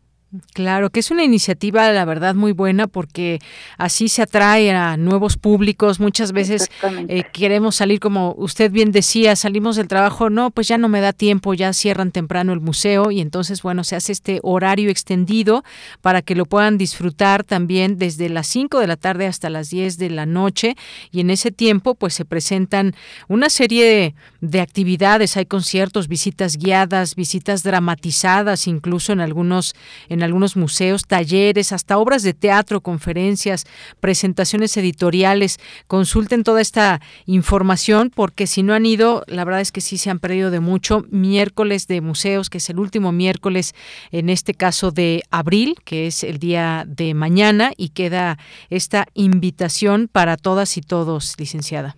Claro, que es una iniciativa, la verdad, muy buena porque así se atrae a nuevos públicos. Muchas veces eh, queremos salir, como usted bien decía, salimos del trabajo, no, pues ya no me da tiempo, ya cierran temprano el museo y entonces, bueno, se hace este horario extendido para que lo puedan disfrutar también desde las 5 de la tarde hasta las 10 de la noche. Y en ese tiempo, pues se presentan una serie de, de actividades, hay conciertos, visitas guiadas, visitas dramatizadas, incluso en algunos en algunos museos, talleres, hasta obras de teatro, conferencias, presentaciones editoriales. Consulten toda esta información porque si no han ido, la verdad es que sí se han perdido de mucho. Miércoles de museos, que es el último miércoles, en este caso de abril, que es el día de mañana, y queda esta invitación para todas y todos, licenciada.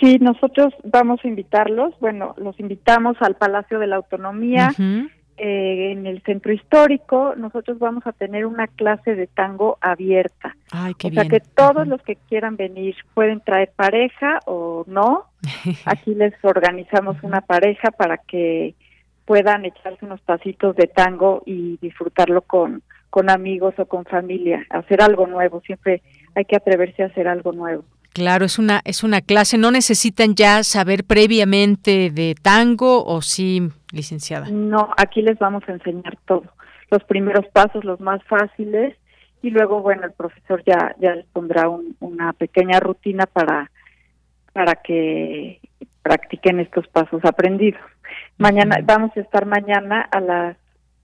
Sí, nosotros vamos a invitarlos, bueno, los invitamos al Palacio de la Autonomía. Eh, en el centro histórico nosotros vamos a tener una clase de tango abierta. o sea que todos los que quieran venir pueden traer pareja o no. Aquí les organizamos una pareja para que puedan echarse unos pasitos de tango y disfrutarlo con, con amigos o con familia, hacer algo nuevo. Siempre hay que atreverse a hacer algo nuevo.
Claro, es una es una clase. No necesitan ya saber previamente de tango o sí, licenciada.
No, aquí les vamos a enseñar todo. Los primeros pasos, los más fáciles, y luego, bueno, el profesor ya ya les pondrá una pequeña rutina para para que practiquen estos pasos aprendidos. Mañana vamos a estar mañana a las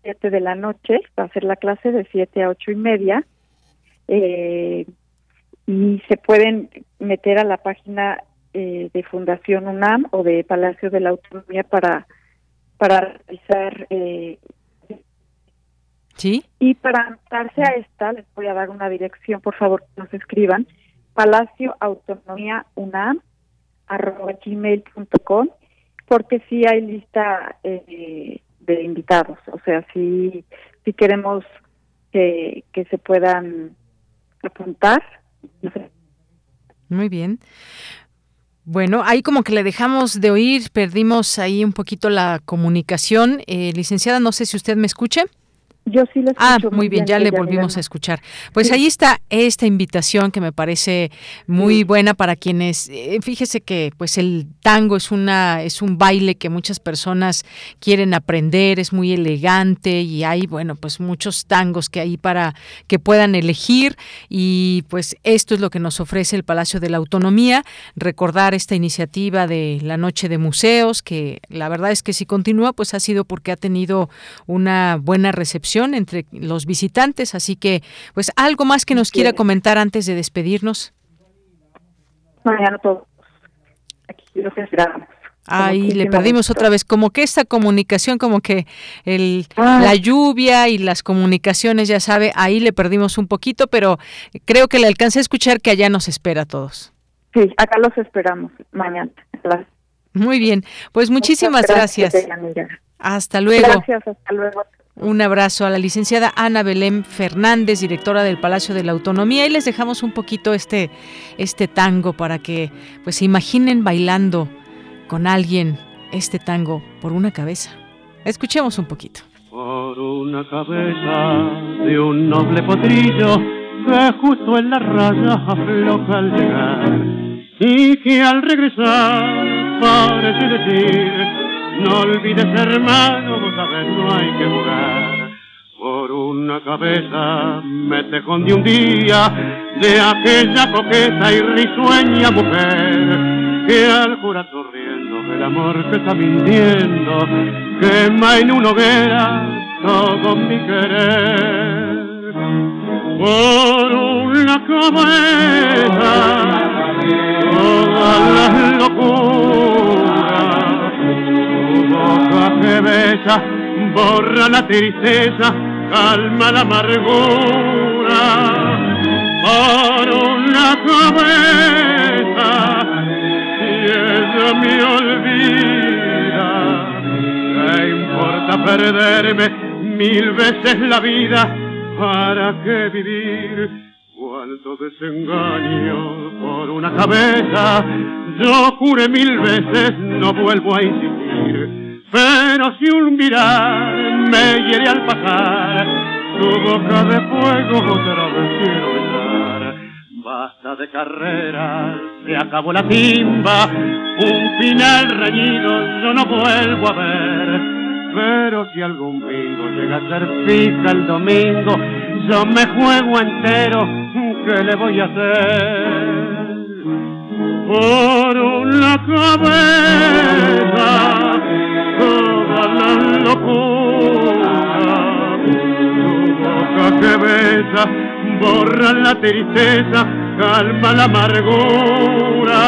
7 de la noche, va a ser la clase de 7 a ocho y media. Eh, y se pueden meter a la página eh, de Fundación UNAM o de Palacio de la Autonomía para para realizar eh,
sí
y para anotarse a esta les voy a dar una dirección por favor que nos escriban Palacio Autonomía UNAM arroba gmail.com porque sí hay lista eh, de invitados o sea sí sí queremos que, que se puedan apuntar
muy bien. Bueno, ahí como que le dejamos de oír, perdimos ahí un poquito la comunicación. Eh, licenciada, no sé si usted me escuche.
Yo sí lo
Ah, muy bien, ya le volvimos a escuchar. Pues ahí está esta invitación que me parece muy buena para quienes eh, fíjese que pues el tango es una es un baile que muchas personas quieren aprender, es muy elegante y hay bueno, pues muchos tangos que hay para que puedan elegir y pues esto es lo que nos ofrece el Palacio de la Autonomía, recordar esta iniciativa de la Noche de Museos que la verdad es que si continúa pues ha sido porque ha tenido una buena recepción entre los visitantes, así que pues algo más que nos quiera comentar antes de despedirnos.
Mañana todos. Aquí los esperamos.
Ahí le perdimos otra vez, como que esta comunicación, como que el, ah. la lluvia y las comunicaciones, ya sabe, ahí le perdimos un poquito, pero creo que le alcancé a escuchar que allá nos espera a todos.
Sí, acá los esperamos mañana.
Muy bien, pues muchísimas gracias. Hasta luego.
Gracias, hasta luego.
Un abrazo a la licenciada Ana Belén Fernández, directora del Palacio de la Autonomía, y les dejamos un poquito este, este tango para que pues se imaginen bailando con alguien este tango por una cabeza. Escuchemos un poquito.
Por una cabeza de un noble potrillo que justo en la raya afloja al llegar y que al regresar parece decir no olvides, hermano, vos sabes, no hay que jugar. Por una cabeza me te de un día de aquella coqueta y risueña mujer que al jurar sonriendo el amor que está mintiendo quema en una hoguera todo mi querer. Por una cabeza todas las locuras boca que besa borra la tristeza, calma la amargura. Por una cabeza, y ella me olvida, ¿qué importa perderme mil veces la vida? ¿Para qué vivir? Cuánto desengaño por una cabeza, yo juré mil veces, no vuelvo a insistir Pero si un mirar me hiere al pasar, tu boca de fuego otra vez quiero besar. Basta de carreras, se acabó la timba, un final reñido yo no vuelvo a ver. Pero si algún bingo llega a ser fija el domingo, yo me juego entero, ¿qué le voy a hacer? Por una cabeza, locura, tu boca que besa, borra la tristeza, calma la amargura.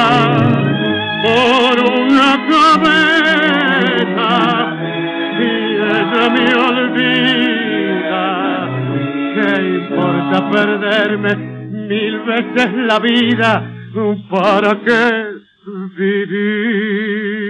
Por una cabeza, y ella me olvida, ¿qué importa perderme mil veces la vida? ¿Para qué vivir?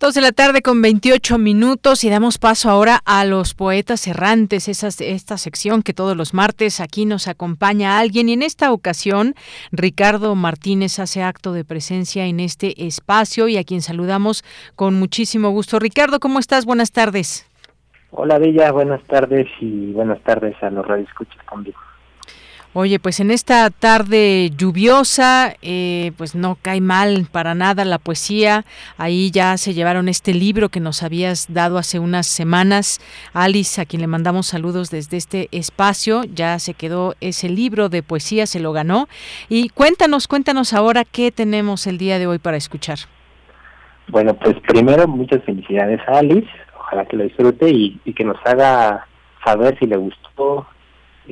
Dos de la tarde con 28 minutos y damos paso ahora a los poetas errantes, esta sección que todos los martes aquí nos acompaña alguien y en esta ocasión Ricardo Martínez hace acto de presencia en este espacio y a quien saludamos con muchísimo gusto. Ricardo, ¿cómo estás? Buenas tardes.
Hola Bella, buenas tardes y buenas tardes a los radioescuchas conmigo.
Oye, pues en esta tarde lluviosa, eh, pues no cae mal para nada la poesía. Ahí ya se llevaron este libro que nos habías dado hace unas semanas. Alice, a quien le mandamos saludos desde este espacio, ya se quedó ese libro de poesía, se lo ganó. Y cuéntanos, cuéntanos ahora qué tenemos el día de hoy para escuchar.
Bueno, pues primero muchas felicidades a Alice, ojalá que lo disfrute y, y que nos haga saber si le gustó,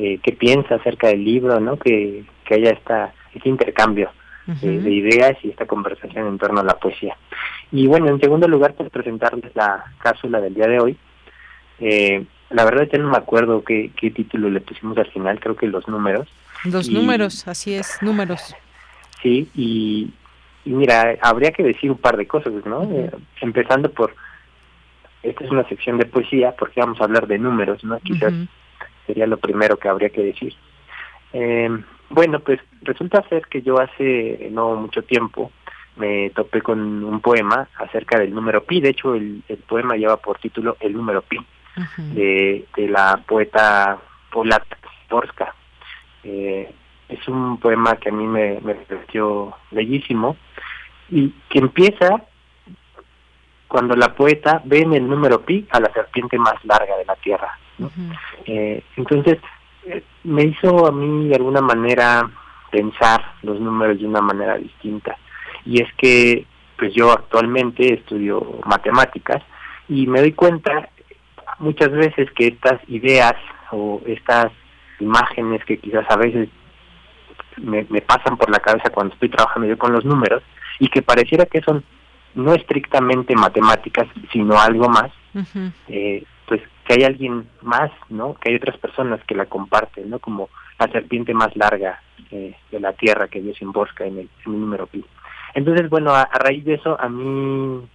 eh, qué piensa acerca del libro, ¿no? Que, que haya esta, este intercambio de, de, ideas y esta conversación en torno a la poesía. Y bueno, en segundo lugar, pues presentarles la cápsula del día de hoy. Eh, la verdad es que no me acuerdo qué, qué título le pusimos al final, creo que los números.
Los y, números, así es, números.
Sí, y, y, mira, habría que decir un par de cosas, ¿no? Eh, empezando por, esta es una sección de poesía, porque vamos a hablar de números, ¿no? Quizás uh -huh sería lo primero que habría que decir. Eh, bueno, pues resulta ser que yo hace no mucho tiempo me topé con un poema acerca del número pi, de hecho el, el poema lleva por título El número pi, uh -huh. de, de, la poeta Paula Borska. Eh, es un poema que a mí me, me pareció bellísimo y que empieza cuando la poeta ve en el número pi a la serpiente más larga de la tierra ¿no? Uh -huh. eh, entonces, eh, me hizo a mí de alguna manera pensar los números de una manera distinta. Y es que, pues yo actualmente estudio matemáticas y me doy cuenta muchas veces que estas ideas o estas imágenes que quizás a veces me, me pasan por la cabeza cuando estoy trabajando yo con los números y que pareciera que son no estrictamente matemáticas, sino algo más, uh -huh. eh, pues que hay alguien más, ¿no? Que hay otras personas que la comparten, ¿no? Como la serpiente más larga eh, de la tierra que Dios embosca en el, en el número pi. Entonces, bueno, a, raíz de eso a mí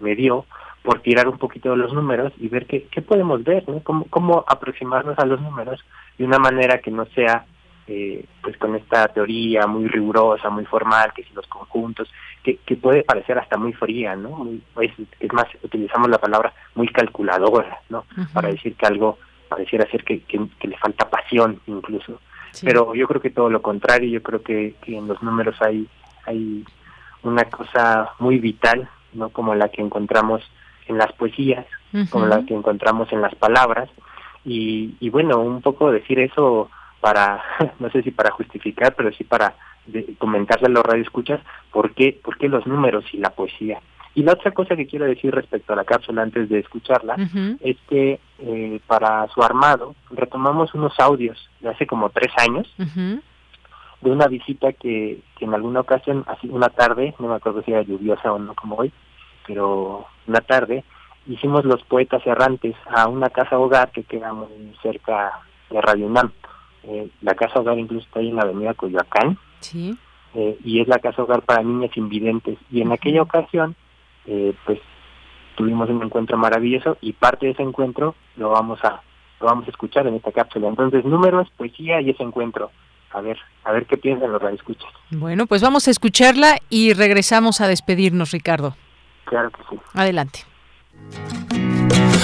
me, dio por tirar un poquito de los números y ver qué, qué podemos ver, ¿no? Cómo, cómo aproximarnos a los números de una manera que no sea eh, pues con esta teoría muy rigurosa, muy formal, que si los conjuntos, que, que puede parecer hasta muy fría, ¿no? Muy, es, es, más, utilizamos la palabra muy calculadora, ¿no? Uh -huh. Para decir que algo pareciera ser que, que, que le falta pasión incluso. Sí. Pero yo creo que todo lo contrario, yo creo que, que en los números hay, hay una cosa muy vital, ¿no? Como la que encontramos en las poesías, uh -huh. como la que encontramos en las palabras. Y, y bueno, un poco decir eso para, no sé si para justificar, pero sí para de, comentarle a los radioescuchas por qué, por qué los números y la poesía. Y la otra cosa que quiero decir respecto a la cápsula antes de escucharla uh -huh. es que eh, para su armado retomamos unos audios de hace como tres años uh -huh. de una visita que, que en alguna ocasión, así una tarde, no me acuerdo si era lluviosa o no como hoy, pero una tarde, hicimos los poetas errantes a una casa hogar que queda muy cerca de Radio UNAM. Eh, la casa hogar incluso está ahí en la avenida Coyoacán.
Sí.
Eh, y es la casa hogar para niñas invidentes. Y en aquella ocasión, eh, pues tuvimos un encuentro maravilloso y parte de ese encuentro lo vamos a lo vamos a escuchar en esta cápsula. Entonces, números, poesía y ese encuentro. A ver, a ver qué piensan los radioescuchas.
Bueno, pues vamos a escucharla y regresamos a despedirnos, Ricardo.
Claro que sí.
Adelante.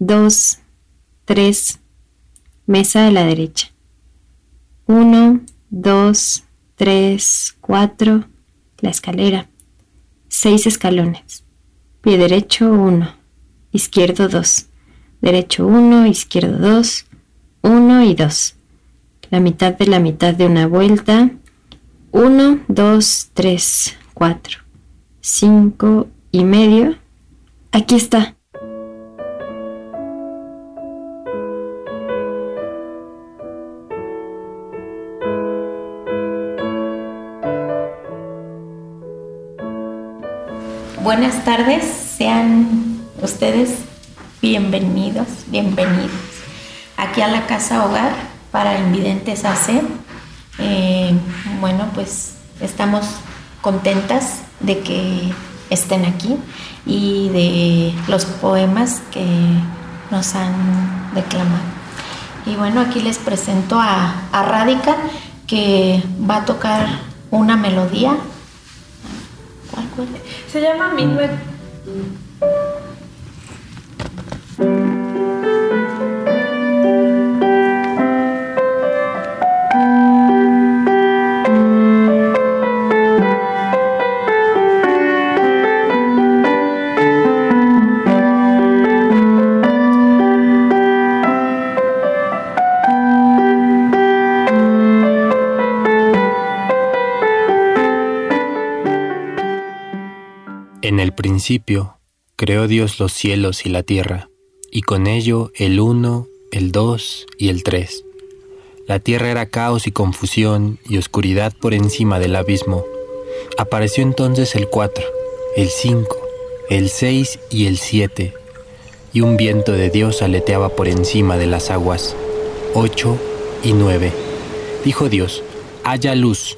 dos, tres. Mesa de la derecha. Uno, dos, tres, cuatro. La escalera. Seis escalones. Pie derecho, uno. Izquierdo, dos. Derecho, uno. Izquierdo, dos. Uno y dos. La mitad de la mitad de una vuelta. Uno, dos, tres, cuatro. Cinco y medio. Aquí está.
Buenas tardes, sean ustedes bienvenidos, bienvenidos aquí a la Casa Hogar para Invidentes AC. Eh, bueno, pues estamos contentas de que estén aquí y de los poemas que nos han declamado. Y bueno, aquí les presento a, a Radica que va a tocar una melodía.
Se llama Minuet.
En el principio creó Dios los cielos y la tierra, y con ello el uno, el dos y el tres. La tierra era caos y confusión y oscuridad por encima del abismo. Apareció entonces el cuatro, el cinco, el seis y el siete, y un viento de Dios aleteaba por encima de las aguas. Ocho y nueve. Dijo Dios, haya luz.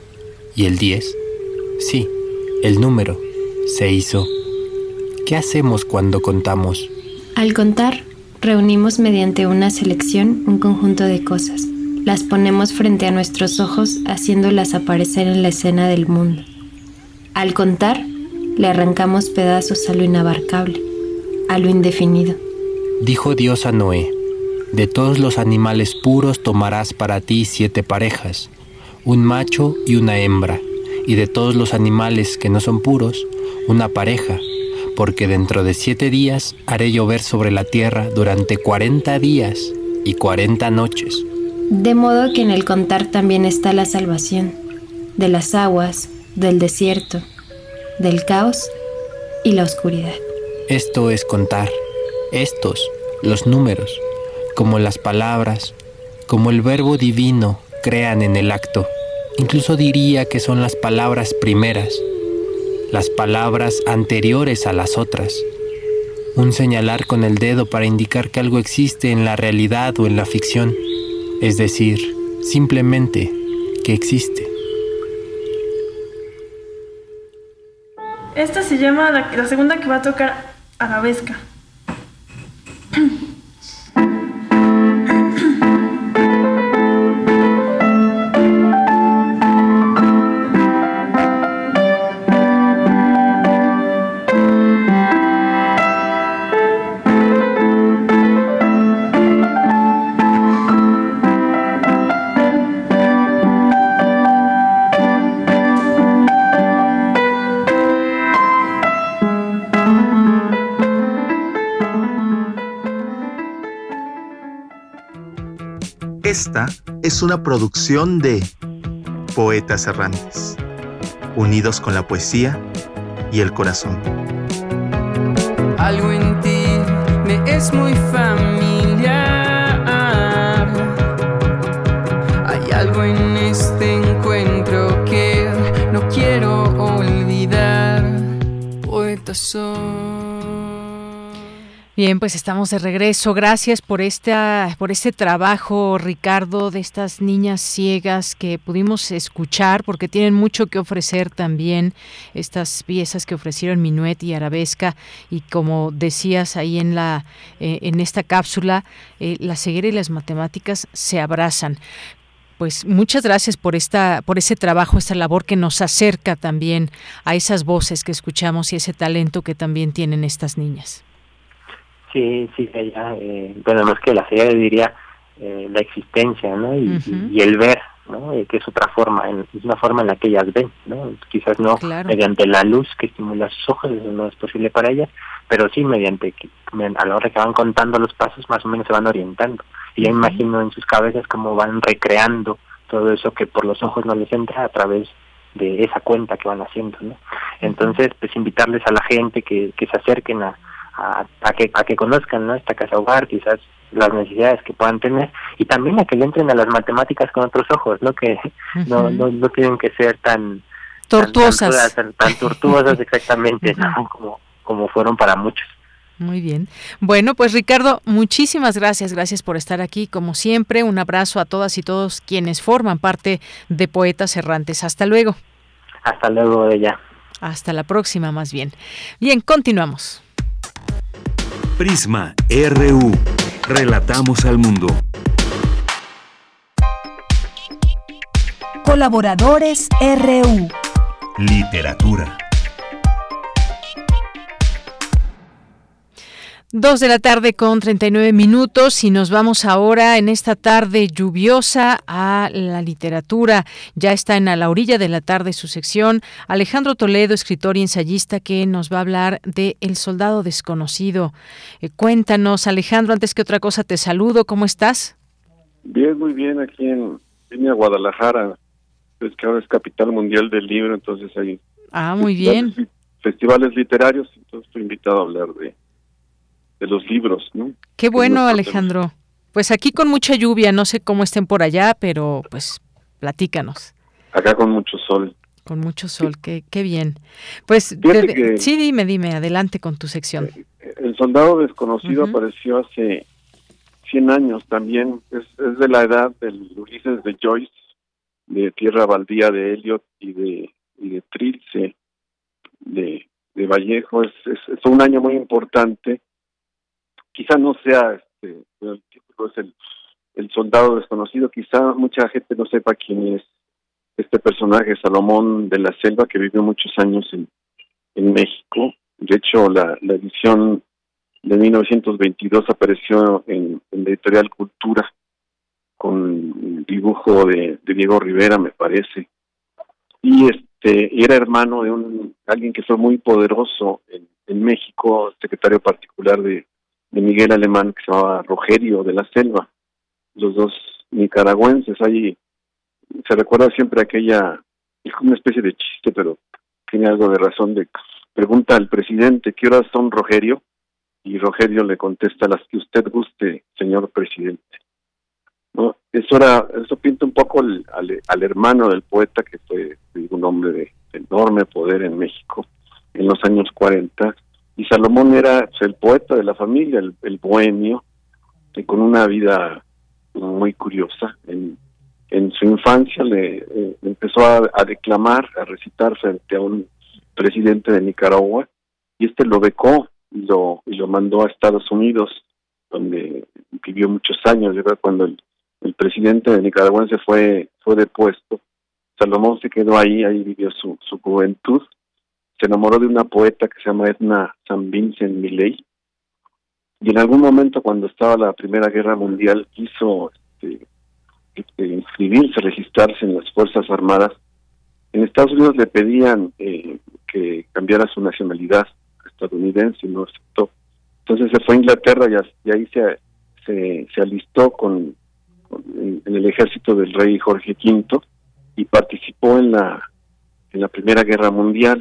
¿Y el diez? Sí, el número se hizo. ¿Qué hacemos cuando contamos?
Al contar, reunimos mediante una selección un conjunto de cosas. Las ponemos frente a nuestros ojos haciéndolas aparecer en la escena del mundo. Al contar, le arrancamos pedazos a lo inabarcable, a lo indefinido.
Dijo Dios a Noé, de todos los animales puros tomarás para ti siete parejas, un macho y una hembra, y de todos los animales que no son puros, una pareja, porque dentro de siete días haré llover sobre la tierra durante cuarenta días y cuarenta noches.
De modo que en el contar también está la salvación, de las aguas, del desierto, del caos y la oscuridad.
Esto es contar, estos, los números, como las palabras, como el verbo divino, crean en el acto. Incluso diría que son las palabras primeras, las palabras anteriores a las otras. Un señalar con el dedo para indicar que algo existe en la realidad o en la ficción, es decir, simplemente que existe.
Esta se llama la, segunda que va a tocar arabesca.
Esta es una producción de Poetas Errantes, unidos con la poesía y el corazón.
Algo en ti me es muy familiar.
Bien, pues estamos de regreso. Gracias por esta, por este trabajo, Ricardo, de estas niñas ciegas que pudimos escuchar, porque tienen mucho que ofrecer también estas piezas que ofrecieron Minuet y Arabesca. Y como decías ahí en la, eh, en esta cápsula, eh, la ceguera y las matemáticas se abrazan pues muchas gracias por esta por ese trabajo, esta labor que nos acerca también a esas voces que escuchamos y ese talento que también tienen estas niñas.
Sí, sí, ella, eh, bueno, no es que la serie diría eh, la existencia, ¿no? Y, y, el ver, ¿no? Eh, que es otra forma, en, es una forma en la que ellas ven, ¿no? Quizás no mediante la luz que estimula sus ojos, eso no es posible para ellas, pero sí mediante, a la hora que van contando los pasos, más o menos se van orientando. Y yo imagino en sus cabezas cómo van recreando todo eso que por los ojos no les entra a través de esa cuenta que van haciendo, ¿no? Entonces, pues invitarles a la gente que, que se acerquen a a, que a que conozcan ¿no? esta casa hogar quizás las necesidades que puedan tener y también a que le entren a las matemáticas con otros ojos no que no, no, no tienen que ser tan
tortuosas
tan, tan, tortuosas exactamente como como fueron para muchos
muy bien. Bueno, pues Ricardo, muchísimas gracias. Gracias por estar aquí, como siempre. Un abrazo a todas y todos quienes forman parte de Poetas Errantes. Hasta luego.
Hasta luego, ella.
Hasta la próxima, más bien. Bien, continuamos.
Prisma RU. Relatamos al mundo.
Colaboradores RU.
Literatura.
Dos de la tarde con 39 minutos y nos vamos ahora en esta tarde lluviosa a la literatura. Ya está en a la orilla de la tarde su sección Alejandro Toledo, escritor y ensayista que nos va a hablar de El soldado desconocido. Eh, cuéntanos, Alejandro, antes que otra cosa te saludo, ¿cómo estás?
Bien, muy bien, aquí en, en Guadalajara, es que ahora es capital mundial del libro, entonces hay...
Ah, muy bien.
Festivales literarios, entonces estoy invitado a hablar de de los libros, ¿no?
Qué bueno, Alejandro. Pues aquí con mucha lluvia, no sé cómo estén por allá, pero pues platícanos.
Acá con mucho sol.
Con mucho sol, qué, qué bien. Pues sí, dime, dime, adelante con tu sección.
Eh, el soldado desconocido apareció hace 100 años también, es, es de la edad del Ulises de Joyce, de Tierra Baldía de Eliot y de, y de Trilce, de, de Vallejo. Es, es, es un año muy importante quizá no sea, este, el soldado desconocido, quizá mucha gente no sepa quién es este personaje, Salomón de la Selva, que vivió muchos años en, en México. De hecho, la, la edición de 1922 apareció en, en la editorial Cultura con dibujo de, de, Diego Rivera, me parece. Y este era hermano de un alguien que fue muy poderoso en, en México, secretario particular de, de Miguel Alemán que se llamaba Rogerio de la Selva, los dos nicaragüenses, ahí se recuerda siempre aquella, es como una especie de chiste, pero tiene algo de razón de pregunta al presidente, ¿qué horas son Rogerio? Y Rogerio le contesta las que usted guste, señor presidente. ¿No? Eso era, eso pinta un poco al, al, hermano del poeta que fue un hombre de, enorme poder en México en los años 40 y Salomón era el poeta de la familia, el, bohemio, con una vida muy curiosa. En, en su infancia le eh, empezó a, declamar, a recitar frente a un presidente de Nicaragua y este lo becó y lo, y lo mandó a Estados Unidos, donde vivió muchos años. Cuando el, el presidente de Nicaragua se fue, fue depuesto, Salomón se quedó ahí, ahí vivió su, su juventud se enamoró de una poeta que se llama Edna San Vincent Milley y en algún momento cuando estaba la Primera Guerra Mundial quiso este, este, inscribirse, registrarse en las Fuerzas Armadas. En Estados Unidos le pedían eh, que cambiara su nacionalidad estadounidense y no aceptó. Entonces se fue a Inglaterra y, ahí se alistó con, en, en, el ejército del rey Jorge V y participó en la en la Primera Guerra Mundial.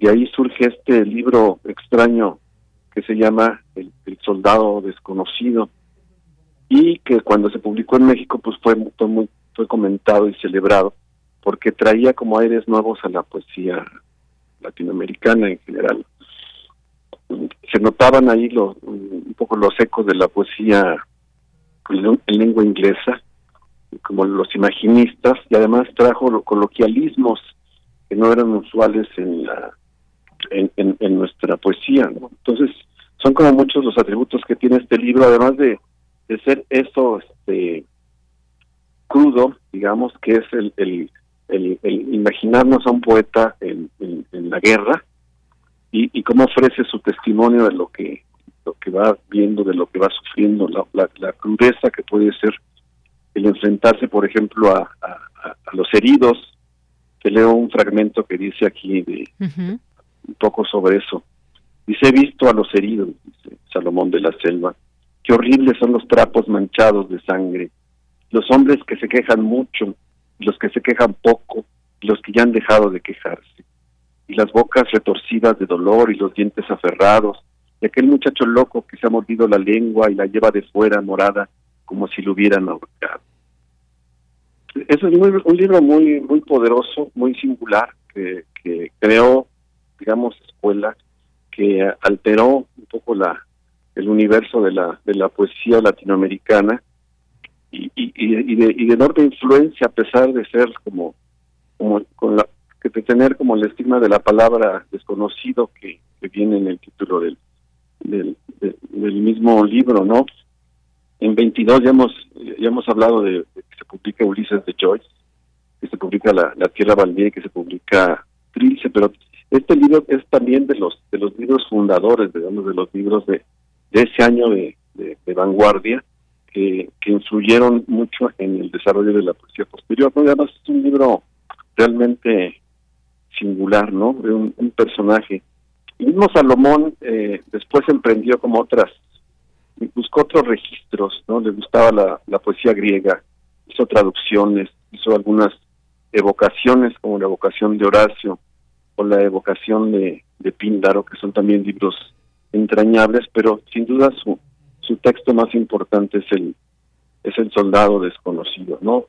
De ahí surge este libro extraño que se llama el, Soldado Desconocido y que cuando se publicó en México pues fue, fue muy fue comentado y celebrado porque traía como aires nuevos a la poesía latinoamericana en general. Se notaban ahí lo, un poco los ecos de la poesía en lengua inglesa, como los imaginistas, y además trajo los coloquialismos que no eran usuales en la en, en, nuestra poesía. Entonces, son como muchos los atributos que tiene este libro, además de, de ser eso este, crudo, digamos, que es el, el, el, imaginarnos a un poeta en, en, la guerra y, y, cómo ofrece su testimonio de lo que lo que va viendo, de lo que va sufriendo, la, la, crudeza que puede ser el enfrentarse, por ejemplo, a, a, los heridos. Te leo un fragmento que dice aquí de un poco sobre eso. Dice, he visto a los heridos, dice Salomón de la Selva, qué horribles son los trapos manchados de sangre, los hombres que se quejan mucho, los que se quejan poco, los que ya han dejado de quejarse, y las bocas retorcidas de dolor y los dientes aferrados, y aquel muchacho loco que se ha mordido la lengua y la lleva de fuera morada como si lo hubieran ahorcado. Es un libro muy muy poderoso, muy singular, que, que creó, digamos, escuela, que alteró un poco la el universo de la de la poesía latinoamericana y, de, enorme influencia a pesar de ser como como con la que tener como el estigma de la palabra desconocido que, que viene en el título del, del, del mismo libro, ¿no? En 22 ya hemos ya hemos hablado de, que se publica Ulises de Joyce, que se publica La, la Tierra Baldía y que se publica Trilce, pero este libro es también de los de los libros fundadores, digamos, de los libros de, de ese año de, de, vanguardia que, que, influyeron mucho en el desarrollo de la poesía posterior. Además es un libro realmente singular, ¿no? De un, personaje. Y mismo Salomón eh, después emprendió como otras, buscó otros registros, ¿no? Le gustaba la, la poesía griega, hizo traducciones, hizo algunas evocaciones como la evocación de Horacio o la evocación de, de Píndaro, que son también libros entrañables, pero sin duda su, su texto más importante es el, es el soldado desconocido, ¿no?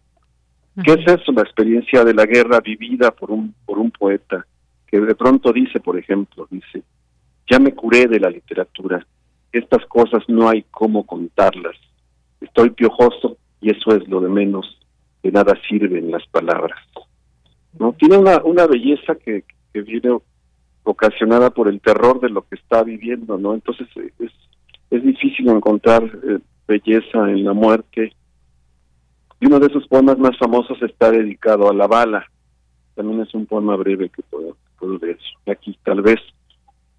¿Qué es eso? La experiencia de la guerra vivida por un, por un poeta que de pronto dice, por ejemplo, dice, ya me curé de la literatura, estas cosas no hay cómo contarlas, estoy piojoso y eso es lo de menos, de nada sirven las palabras. ¿No? Tiene una, una belleza que, que viene ocasionada por el terror de lo que está viviendo, ¿no? Entonces es, es difícil encontrar eh, belleza en la muerte. Y uno de sus poemas más famosos está dedicado a la bala. También es un poema breve que puedo, puedo leer aquí, tal vez.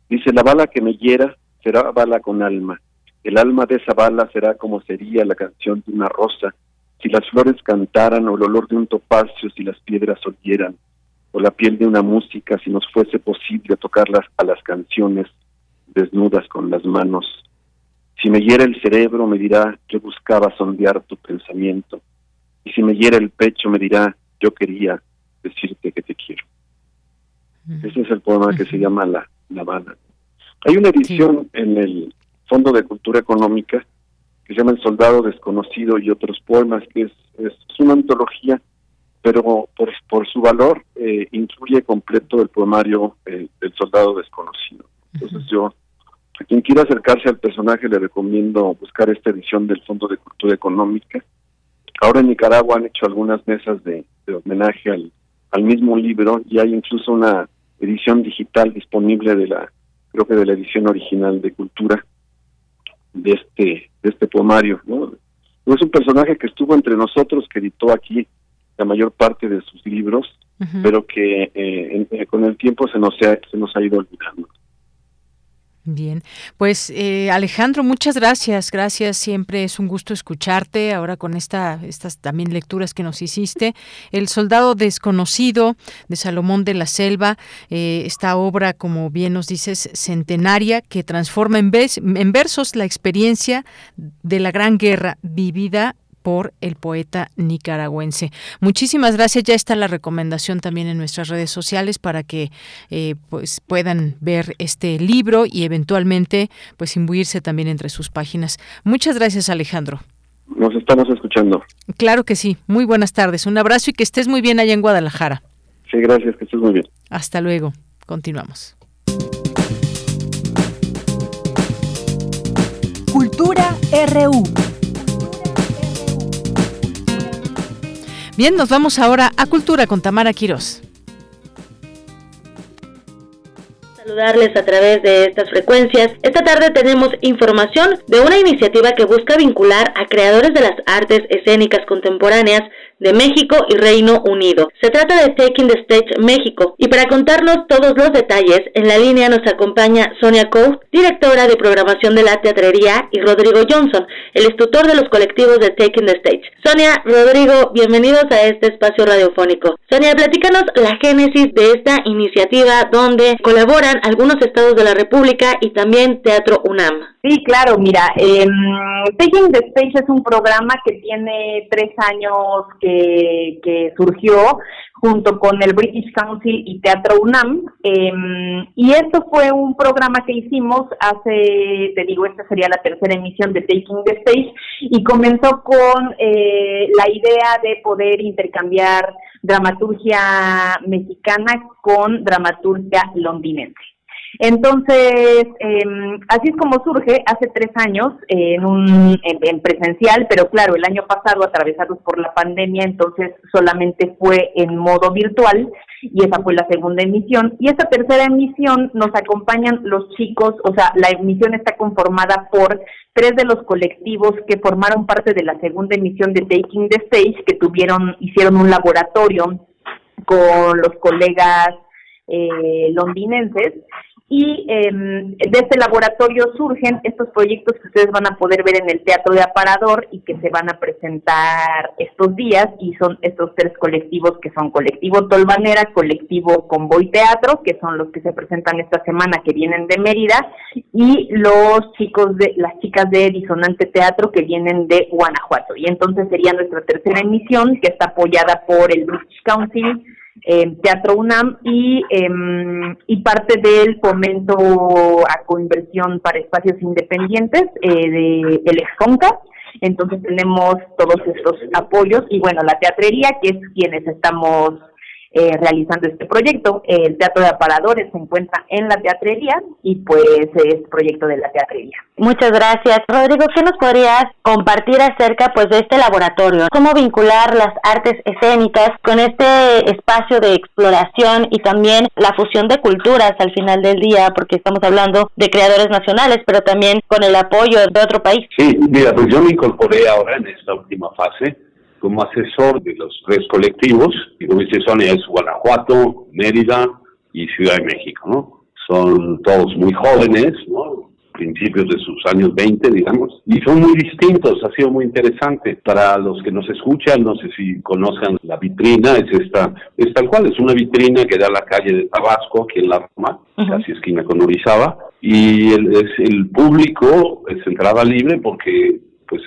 Dice, la bala que me hiera será bala con alma. El alma de esa bala será como sería la canción de una rosa, si las flores cantaran o el olor de un topacio, si las piedras olieran o la piel de una música si nos fuese posible tocarlas a las canciones desnudas con las manos. Si me hiera el cerebro me dirá yo buscaba sondear tu pensamiento y si me hiera el pecho me dirá yo quería decirte que te quiero. Ese es el poema que se llama La, la Habana. Hay una edición en el Fondo de Cultura Económica que se llama El Soldado Desconocido y otros poemas, que es, es una antología pero por, por su valor eh, incluye completo el poemario El soldado desconocido. Entonces yo, a quien quiera acercarse al personaje le recomiendo buscar esta edición del Fondo de Cultura Económica. Ahora en Nicaragua han hecho algunas mesas de, homenaje al, al mismo libro y hay incluso una edición digital disponible de la, creo que de la edición original de Cultura de este, de este poemario. ¿no? Es un personaje que estuvo entre nosotros, que editó aquí la mayor parte de sus libros, pero que eh, eh, con el tiempo se nos, ha, se nos ha ido olvidando.
Bien, pues eh, Alejandro, muchas gracias, gracias, siempre es un gusto escucharte ahora con esta, estas también lecturas que nos hiciste. El soldado desconocido de Salomón de la Selva, esta obra, como bien nos dices, centenaria, que transforma en, en versos la experiencia de la gran guerra vivida por el poeta nicaragüense. Muchísimas gracias. Ya está la recomendación también en nuestras redes sociales para que eh, pues puedan ver este libro y eventualmente pues imbuirse también entre sus páginas. Muchas gracias, Alejandro.
Nos estamos escuchando.
Claro que sí. Muy buenas tardes. Un abrazo y que estés muy bien allá en Guadalajara.
Sí, gracias. Que estés muy bien.
Hasta luego. Continuamos.
Cultura RU.
Bien, nos vamos ahora a Cultura con Tamara Quirós.
saludarles a través de estas frecuencias. Esta tarde tenemos información de una iniciativa que busca vincular a creadores de las artes escénicas contemporáneas de México y Reino Unido. Se trata de Taking the Stage México y para contarnos todos los detalles, en la línea nos acompaña Sonia Coe, directora de programación de la teatrería, y Rodrigo Johnson, el instructor de los colectivos de Taking the Stage. Sonia, Rodrigo, bienvenidos a este espacio radiofónico. Sonia, platícanos la génesis de esta iniciativa donde colaboran algunos estados de la República y también Teatro UNAM.
Sí, claro, mira, eh, Taking the Stage es un programa que tiene tres años que, que surgió junto con el British Council y Teatro UNAM. Em, y esto fue un programa que hicimos hace, te digo, esta sería la tercera emisión de Taking the Stage y comenzó con eh, la idea de poder intercambiar dramaturgia mexicana con dramaturgia londinense. Entonces, eh, así es como surge hace tres años en un en, presencial, pero claro, el año pasado atravesados por la pandemia, entonces solamente fue en modo virtual y esa fue la segunda emisión. Y esta tercera emisión nos acompañan los chicos, o sea, la emisión está conformada por tres de los colectivos que formaron parte de la segunda emisión de Taking the Stage, que tuvieron, hicieron un laboratorio con los colegas eh, londinenses y em, de este laboratorio surgen estos proyectos que ustedes van a poder ver en el Teatro de Aparador y que se van a presentar estos días y son estos tres colectivos que son Colectivo Tolvanera, Colectivo Convoy Teatro, que son los que se presentan esta semana que vienen de Mérida y los chicos de las chicas de Disonante Teatro que vienen de Guanajuato. Y entonces sería nuestra tercera emisión que está apoyada por el British Council eh, Teatro UNAM y, em, y parte del fomento a coinversión para espacios independientes eh, de el Exconca. Entonces tenemos todos estos apoyos y bueno, la teatrería, que es quienes estamos eh, realizando este proyecto. El Teatro de Aparadores se encuentra en la teatrería y pues es proyecto de la teatrería.
Muchas gracias. Rodrigo, ¿qué nos podrías compartir acerca pues de este laboratorio? ¿Cómo vincular las artes escénicas con este espacio de exploración y también la fusión de culturas al final del día? Porque estamos hablando de creadores nacionales, pero también con el apoyo de otro país.
Sí, mira, pues yo me incorporé ahora en esta última fase como asesor de los tres colectivos, y como dice Sonia, es Guanajuato, Mérida y Ciudad de México, ¿no? Son todos muy jóvenes, ¿no? principios de sus años 20, digamos, y son muy distintos, ha sido muy interesante. Para los que nos escuchan, no sé si conozcan la vitrina, es esta, es tal cual, es una vitrina que da a la calle de Tabasco, aquí en la Roma, casi esquina con Orizaba, y el, es, el público es entrada libre porque pues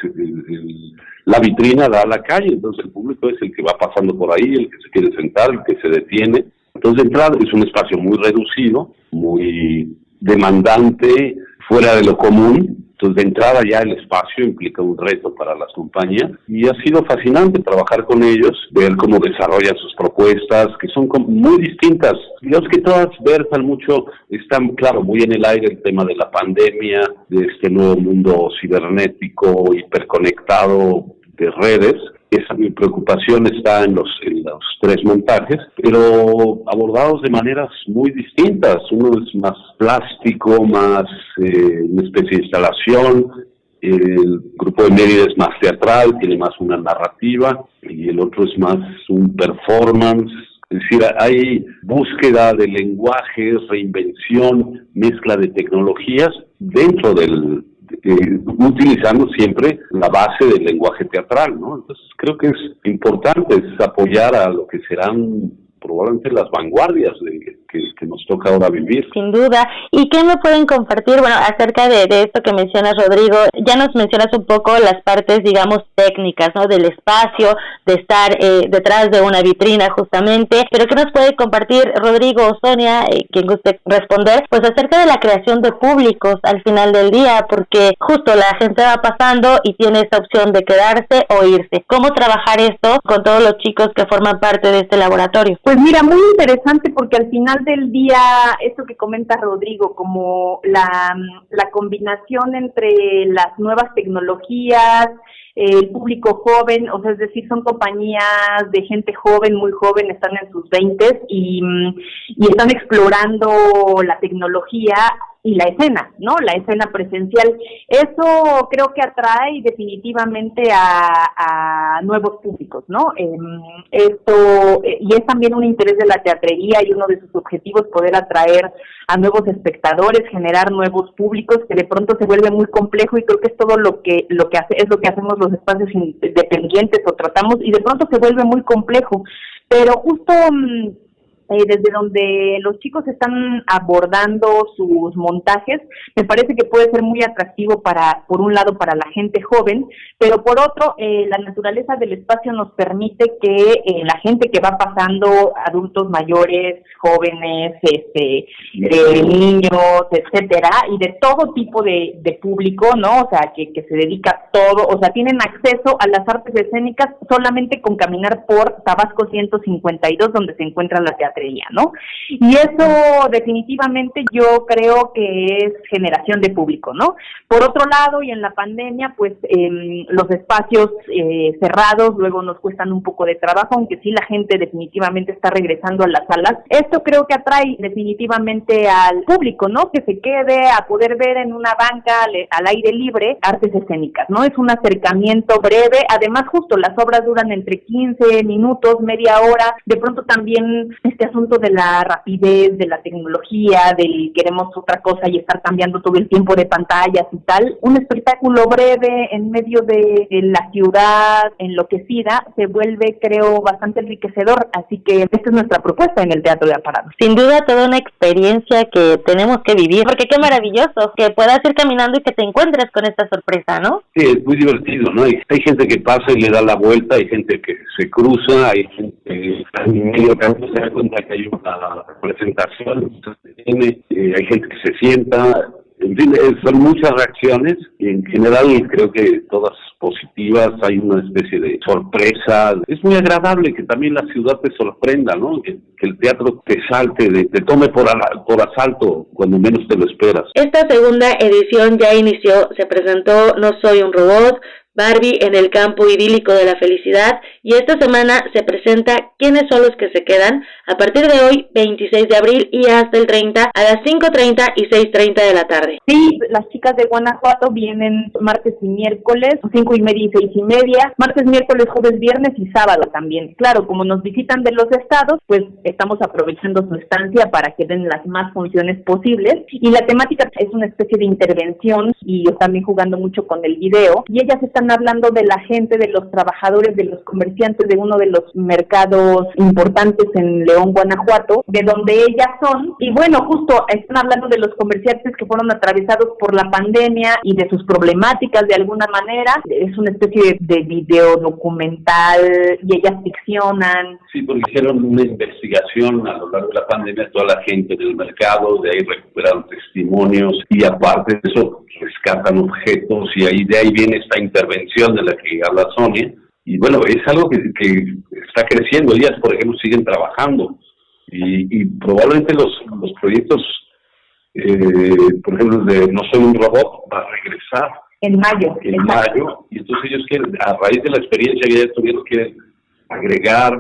la vitrina da a la calle, entonces el público es el que va pasando por ahí, el que se quiere sentar, el que se detiene. Entonces, de entrada, es un espacio muy reducido, muy demandante, fuera de lo común, entonces, de entrada ya el espacio implica un reto para las compañías y ha sido fascinante trabajar con ellos, ver cómo desarrollan sus propuestas, que son muy distintas. Digamos que todas versan mucho, están, claro, muy en el aire el tema de la pandemia, de este nuevo mundo cibernético, hiperconectado de redes, esa mi preocupación está en los, tres montajes, pero abordados de maneras muy distintas. Uno es más plástico, más eh, una especie de instalación, el grupo de Mérida es más teatral, tiene más una narrativa, y el otro es más un performance. Es decir, hay búsqueda de lenguajes, reinvención, mezcla de tecnologías dentro del, eh, utilizando siempre la base del lenguaje teatral, ¿no? Entonces creo que es importante es apoyar a lo que serán probablemente las vanguardias de, que, que nos toca ahora vivir.
Sin duda. ¿Y qué me pueden compartir, bueno, acerca de, esto que mencionas, Rodrigo? Ya nos mencionas un poco las partes, digamos, técnicas, ¿no? Del espacio, de estar eh, detrás de una vitrina, justamente. Pero ¿qué nos puede compartir, Rodrigo o Sonia, eh, quien guste responder, pues acerca de la creación de públicos al final del día? Porque justo la gente va pasando y tiene esa opción de quedarse o irse. ¿Cómo trabajar esto con todos los chicos que forman parte de este laboratorio?
Pues mira, muy interesante porque al final del día, esto que comenta Rodrigo, como la, la combinación entre las nuevas tecnologías, el público joven, o sea, es decir, son compañías de gente joven, muy joven, están en sus 20 y, y están explorando la tecnología y la escena, ¿no? La escena presencial. Eso creo que atrae definitivamente a, nuevos públicos, ¿no? Em, esto, eh, y es también un interés de la teatrería y uno de sus objetivos poder atraer a nuevos espectadores, generar nuevos públicos, que de pronto se vuelve muy complejo y creo que es todo lo que, lo que hace, es lo que hacemos los espacios independientes o tratamos y de pronto se vuelve muy complejo. Pero justo mm, eh, desde donde los chicos están abordando sus montajes, me parece que puede ser muy atractivo para, por un lado, para la gente joven, pero por otro, eh, la naturaleza del espacio nos permite que eh, la gente que va pasando, adultos mayores, jóvenes, este, niños, etcétera, y de todo tipo de, de público, ¿no? O sea, que, que se dedica a todo, o sea, tienen acceso a las artes escénicas solamente con caminar por Tabasco 152, donde se encuentra la teatro ¿no? Y eso definitivamente yo creo que es generación de público, ¿no? Por otro lado, y en la pandemia, pues em, los espacios eh, cerrados luego nos cuestan un poco de trabajo, aunque sí la gente definitivamente está regresando a las salas. Esto creo que atrae definitivamente al público, ¿no? Que se quede a poder ver en una banca al, aire libre artes escénicas, ¿no? Es un acercamiento breve, además justo las obras duran entre 15 minutos, media hora, de pronto también este asunto de la rapidez, de la tecnología, del queremos otra cosa y estar cambiando todo el tiempo de pantallas y tal, un espectáculo breve en medio de, la ciudad enloquecida se vuelve, creo, bastante enriquecedor. Así que esta es nuestra propuesta en el Teatro de Aparato.
Sin duda, toda una experiencia que tenemos que vivir, porque qué maravilloso que puedas ir caminando y que te encuentres con esta sorpresa, ¿no?
Sí, es muy divertido, ¿no? Hay, hay gente que pasa y le da la vuelta, hay gente que se cruza, hay gente que está en medio camino se da cuenta que hay una presentación, hay gente que se sienta, en fin, son muchas reacciones y en general creo que todas positivas, hay una especie de sorpresa. Es muy agradable que también la ciudad te sorprenda, ¿no? Que, el teatro te salte, te tome por, por asalto cuando menos te lo esperas.
Esta segunda edición ya inició, se presentó No Soy un Robot, Barbie en el campo idílico de la felicidad. Y esta semana se presenta quiénes son los que se quedan a partir de hoy 26 de abril y hasta el 30 a las 5.30 y 6.30 de la tarde.
Sí, las chicas de Guanajuato vienen martes y miércoles, 5 y media y 6 y media, martes, miércoles, jueves, viernes y sábado también. Claro, como nos visitan de los estados, pues estamos aprovechando su estancia para que den las más funciones posibles. Y la temática es una especie de intervención y yo también jugando mucho con el video. Y ellas están hablando de la gente, de los trabajadores, de los comerciantes de uno de los mercados importantes en León, Guanajuato, de donde ellas son. Y bueno, justo están hablando de los comerciantes que fueron atravesados por la pandemia y de sus problemáticas de alguna manera. Es una especie de, video documental y ellas ficcionan.
Sí, porque hicieron una investigación a lo largo de la pandemia, toda la gente del mercado, de ahí recuperaron testimonios y aparte de eso rescatan objetos y ahí de ahí viene esta intervención de la que habla Sonia. Y bueno, es algo que, está creciendo. Ellas, por ejemplo, siguen trabajando y, probablemente los, los proyectos, eh, por ejemplo, de No soy un robot, va a regresar.
En mayo.
En mayo. Y entonces ellos quieren, a raíz de la experiencia que ya tuvieron, quieren agregar,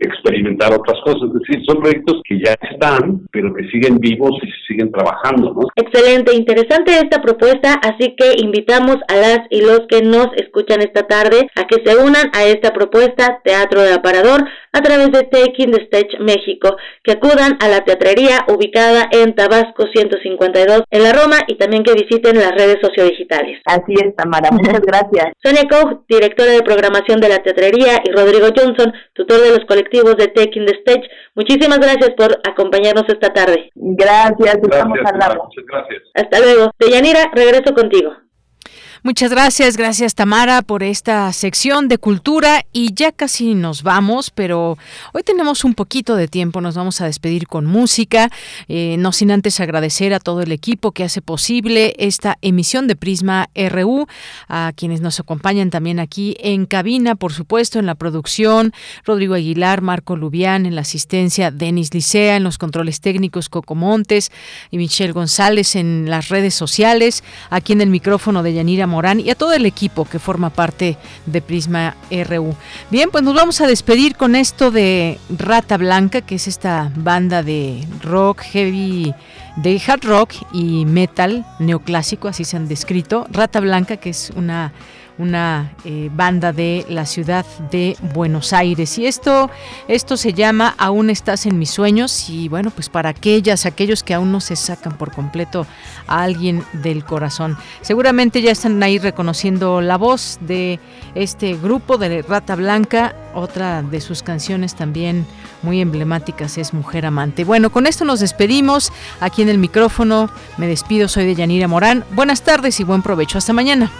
experimentar otras cosas. Es decir, son proyectos que ya están, pero que siguen vivos y siguen trabajando, ¿no?
Excelente, interesante esta propuesta, así que invitamos a las y los que nos escuchan esta tarde a que se unan a esta propuesta Teatro de Aparador a través de Taking the Stage México, que acudan a la teatrería ubicada en Tabasco 152 en la Roma y también que visiten las redes sociodigitales.
Así es, Tamara, muchas gracias.
Sonia Koch, directora de programación de la teatrería, y Rodrigo Johnson, Johnson, tutor de los colectivos de Taking the Stage. Muchísimas gracias por acompañarnos esta tarde.
Gracias, estamos
gracias, Muchas gracias.
Hasta luego. Deyanira, regreso contigo.
Muchas gracias, gracias Tamara por esta sección de cultura. Y ya casi nos vamos, pero hoy tenemos un poquito de tiempo, nos vamos a despedir con música, eh, no sin antes agradecer a todo el equipo que hace posible esta emisión de Prisma RU, a quienes nos acompañan también aquí en cabina, por supuesto, en la producción, Rodrigo Aguilar, Marco Lubián, en la asistencia, Denis Licea, en los controles técnicos, Coco Montes y Michelle González en las redes sociales, aquí en el micrófono de Yanira Morán y a todo el equipo que forma parte de Prisma RU. Bien, pues nos vamos a despedir con esto de Rata Blanca, que es esta banda de rock heavy, de hard rock y metal neoclásico, así se han descrito. Rata Blanca, que es una una eh, banda de la ciudad de Buenos Aires. Y esto, esto se llama Aún estás en mis sueños. Y bueno, pues para aquellas, aquellos que aún no se sacan por completo a alguien del corazón. Seguramente ya están ahí reconociendo la voz de este grupo de Rata Blanca. Otra de sus canciones también muy emblemáticas es Mujer Amante. Bueno, con esto nos despedimos. Aquí en el micrófono me despido, soy de Yanira Morán. Buenas tardes y buen provecho. Hasta mañana.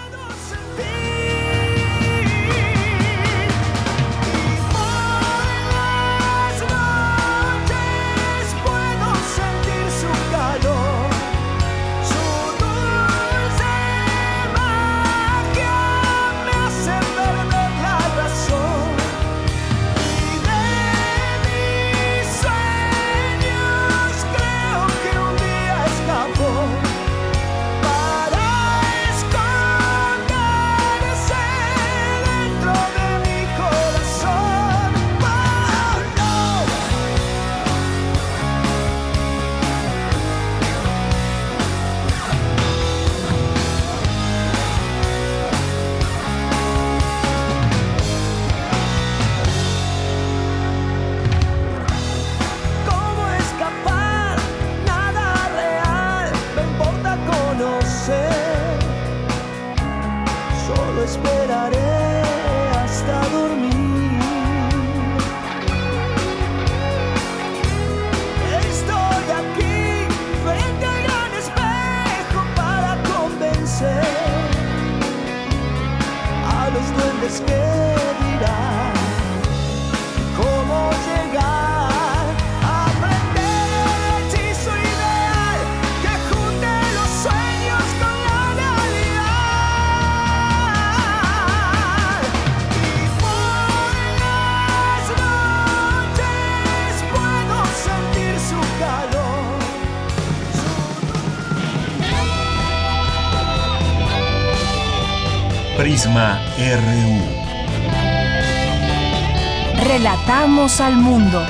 Al mundo.